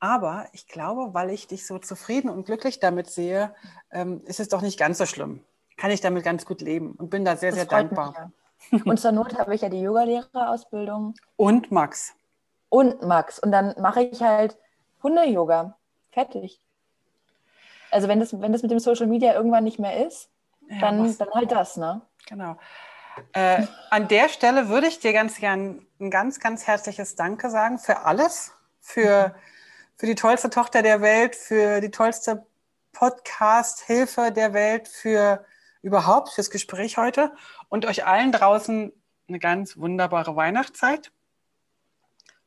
Aber ich glaube, weil ich dich so zufrieden und glücklich damit sehe, ähm, ist es doch nicht ganz so schlimm. Kann ich damit ganz gut leben und bin da sehr, das sehr dankbar. Mich, ja. Und zur Not habe ich ja die Yogalehrerausbildung. Und Max. Und Max. Und dann mache ich halt Hunde-Yoga. Fertig. Also wenn das, wenn das mit dem Social Media irgendwann nicht mehr ist, ja, dann, dann halt das, ne? Genau. Äh, an der Stelle würde ich dir ganz gern ein ganz, ganz herzliches Danke sagen für alles, für, für die tollste Tochter der Welt, für die tollste Podcast-Hilfe der Welt, für überhaupt fürs Gespräch heute und euch allen draußen eine ganz wunderbare Weihnachtszeit.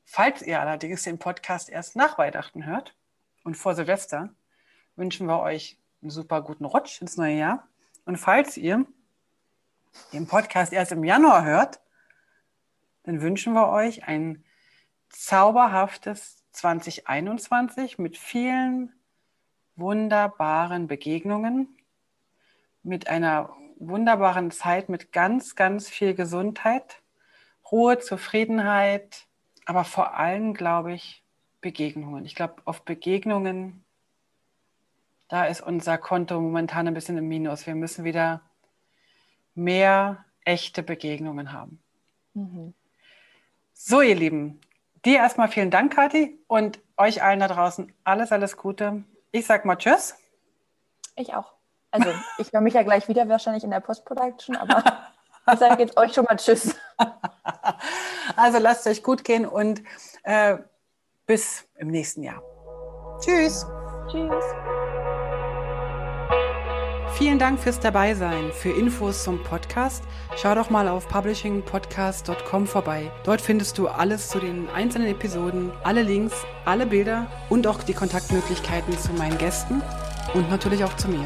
Falls ihr allerdings den Podcast erst nach Weihnachten hört und vor Silvester, wünschen wir euch einen super guten Rutsch ins neue Jahr. Und falls ihr den Podcast erst im Januar hört, dann wünschen wir euch ein zauberhaftes 2021 mit vielen wunderbaren Begegnungen, mit einer wunderbaren Zeit mit ganz, ganz viel Gesundheit, Ruhe, Zufriedenheit, aber vor allem, glaube ich, Begegnungen. Ich glaube, auf Begegnungen, da ist unser Konto momentan ein bisschen im Minus. Wir müssen wieder mehr echte Begegnungen haben. Mhm. So, ihr Lieben, dir erstmal vielen Dank, Kathi, und euch allen da draußen alles, alles Gute. Ich sag mal Tschüss. Ich auch. Also, ich höre mich ja gleich wieder wahrscheinlich in der Post-Production, aber ich sage jetzt euch schon mal Tschüss. Also, lasst euch gut gehen und äh, bis im nächsten Jahr. Tschüss. Tschüss. Vielen Dank fürs Dabeisein. Für Infos zum Podcast schau doch mal auf publishingpodcast.com vorbei. Dort findest du alles zu den einzelnen Episoden, alle Links, alle Bilder und auch die Kontaktmöglichkeiten zu meinen Gästen und natürlich auch zu mir.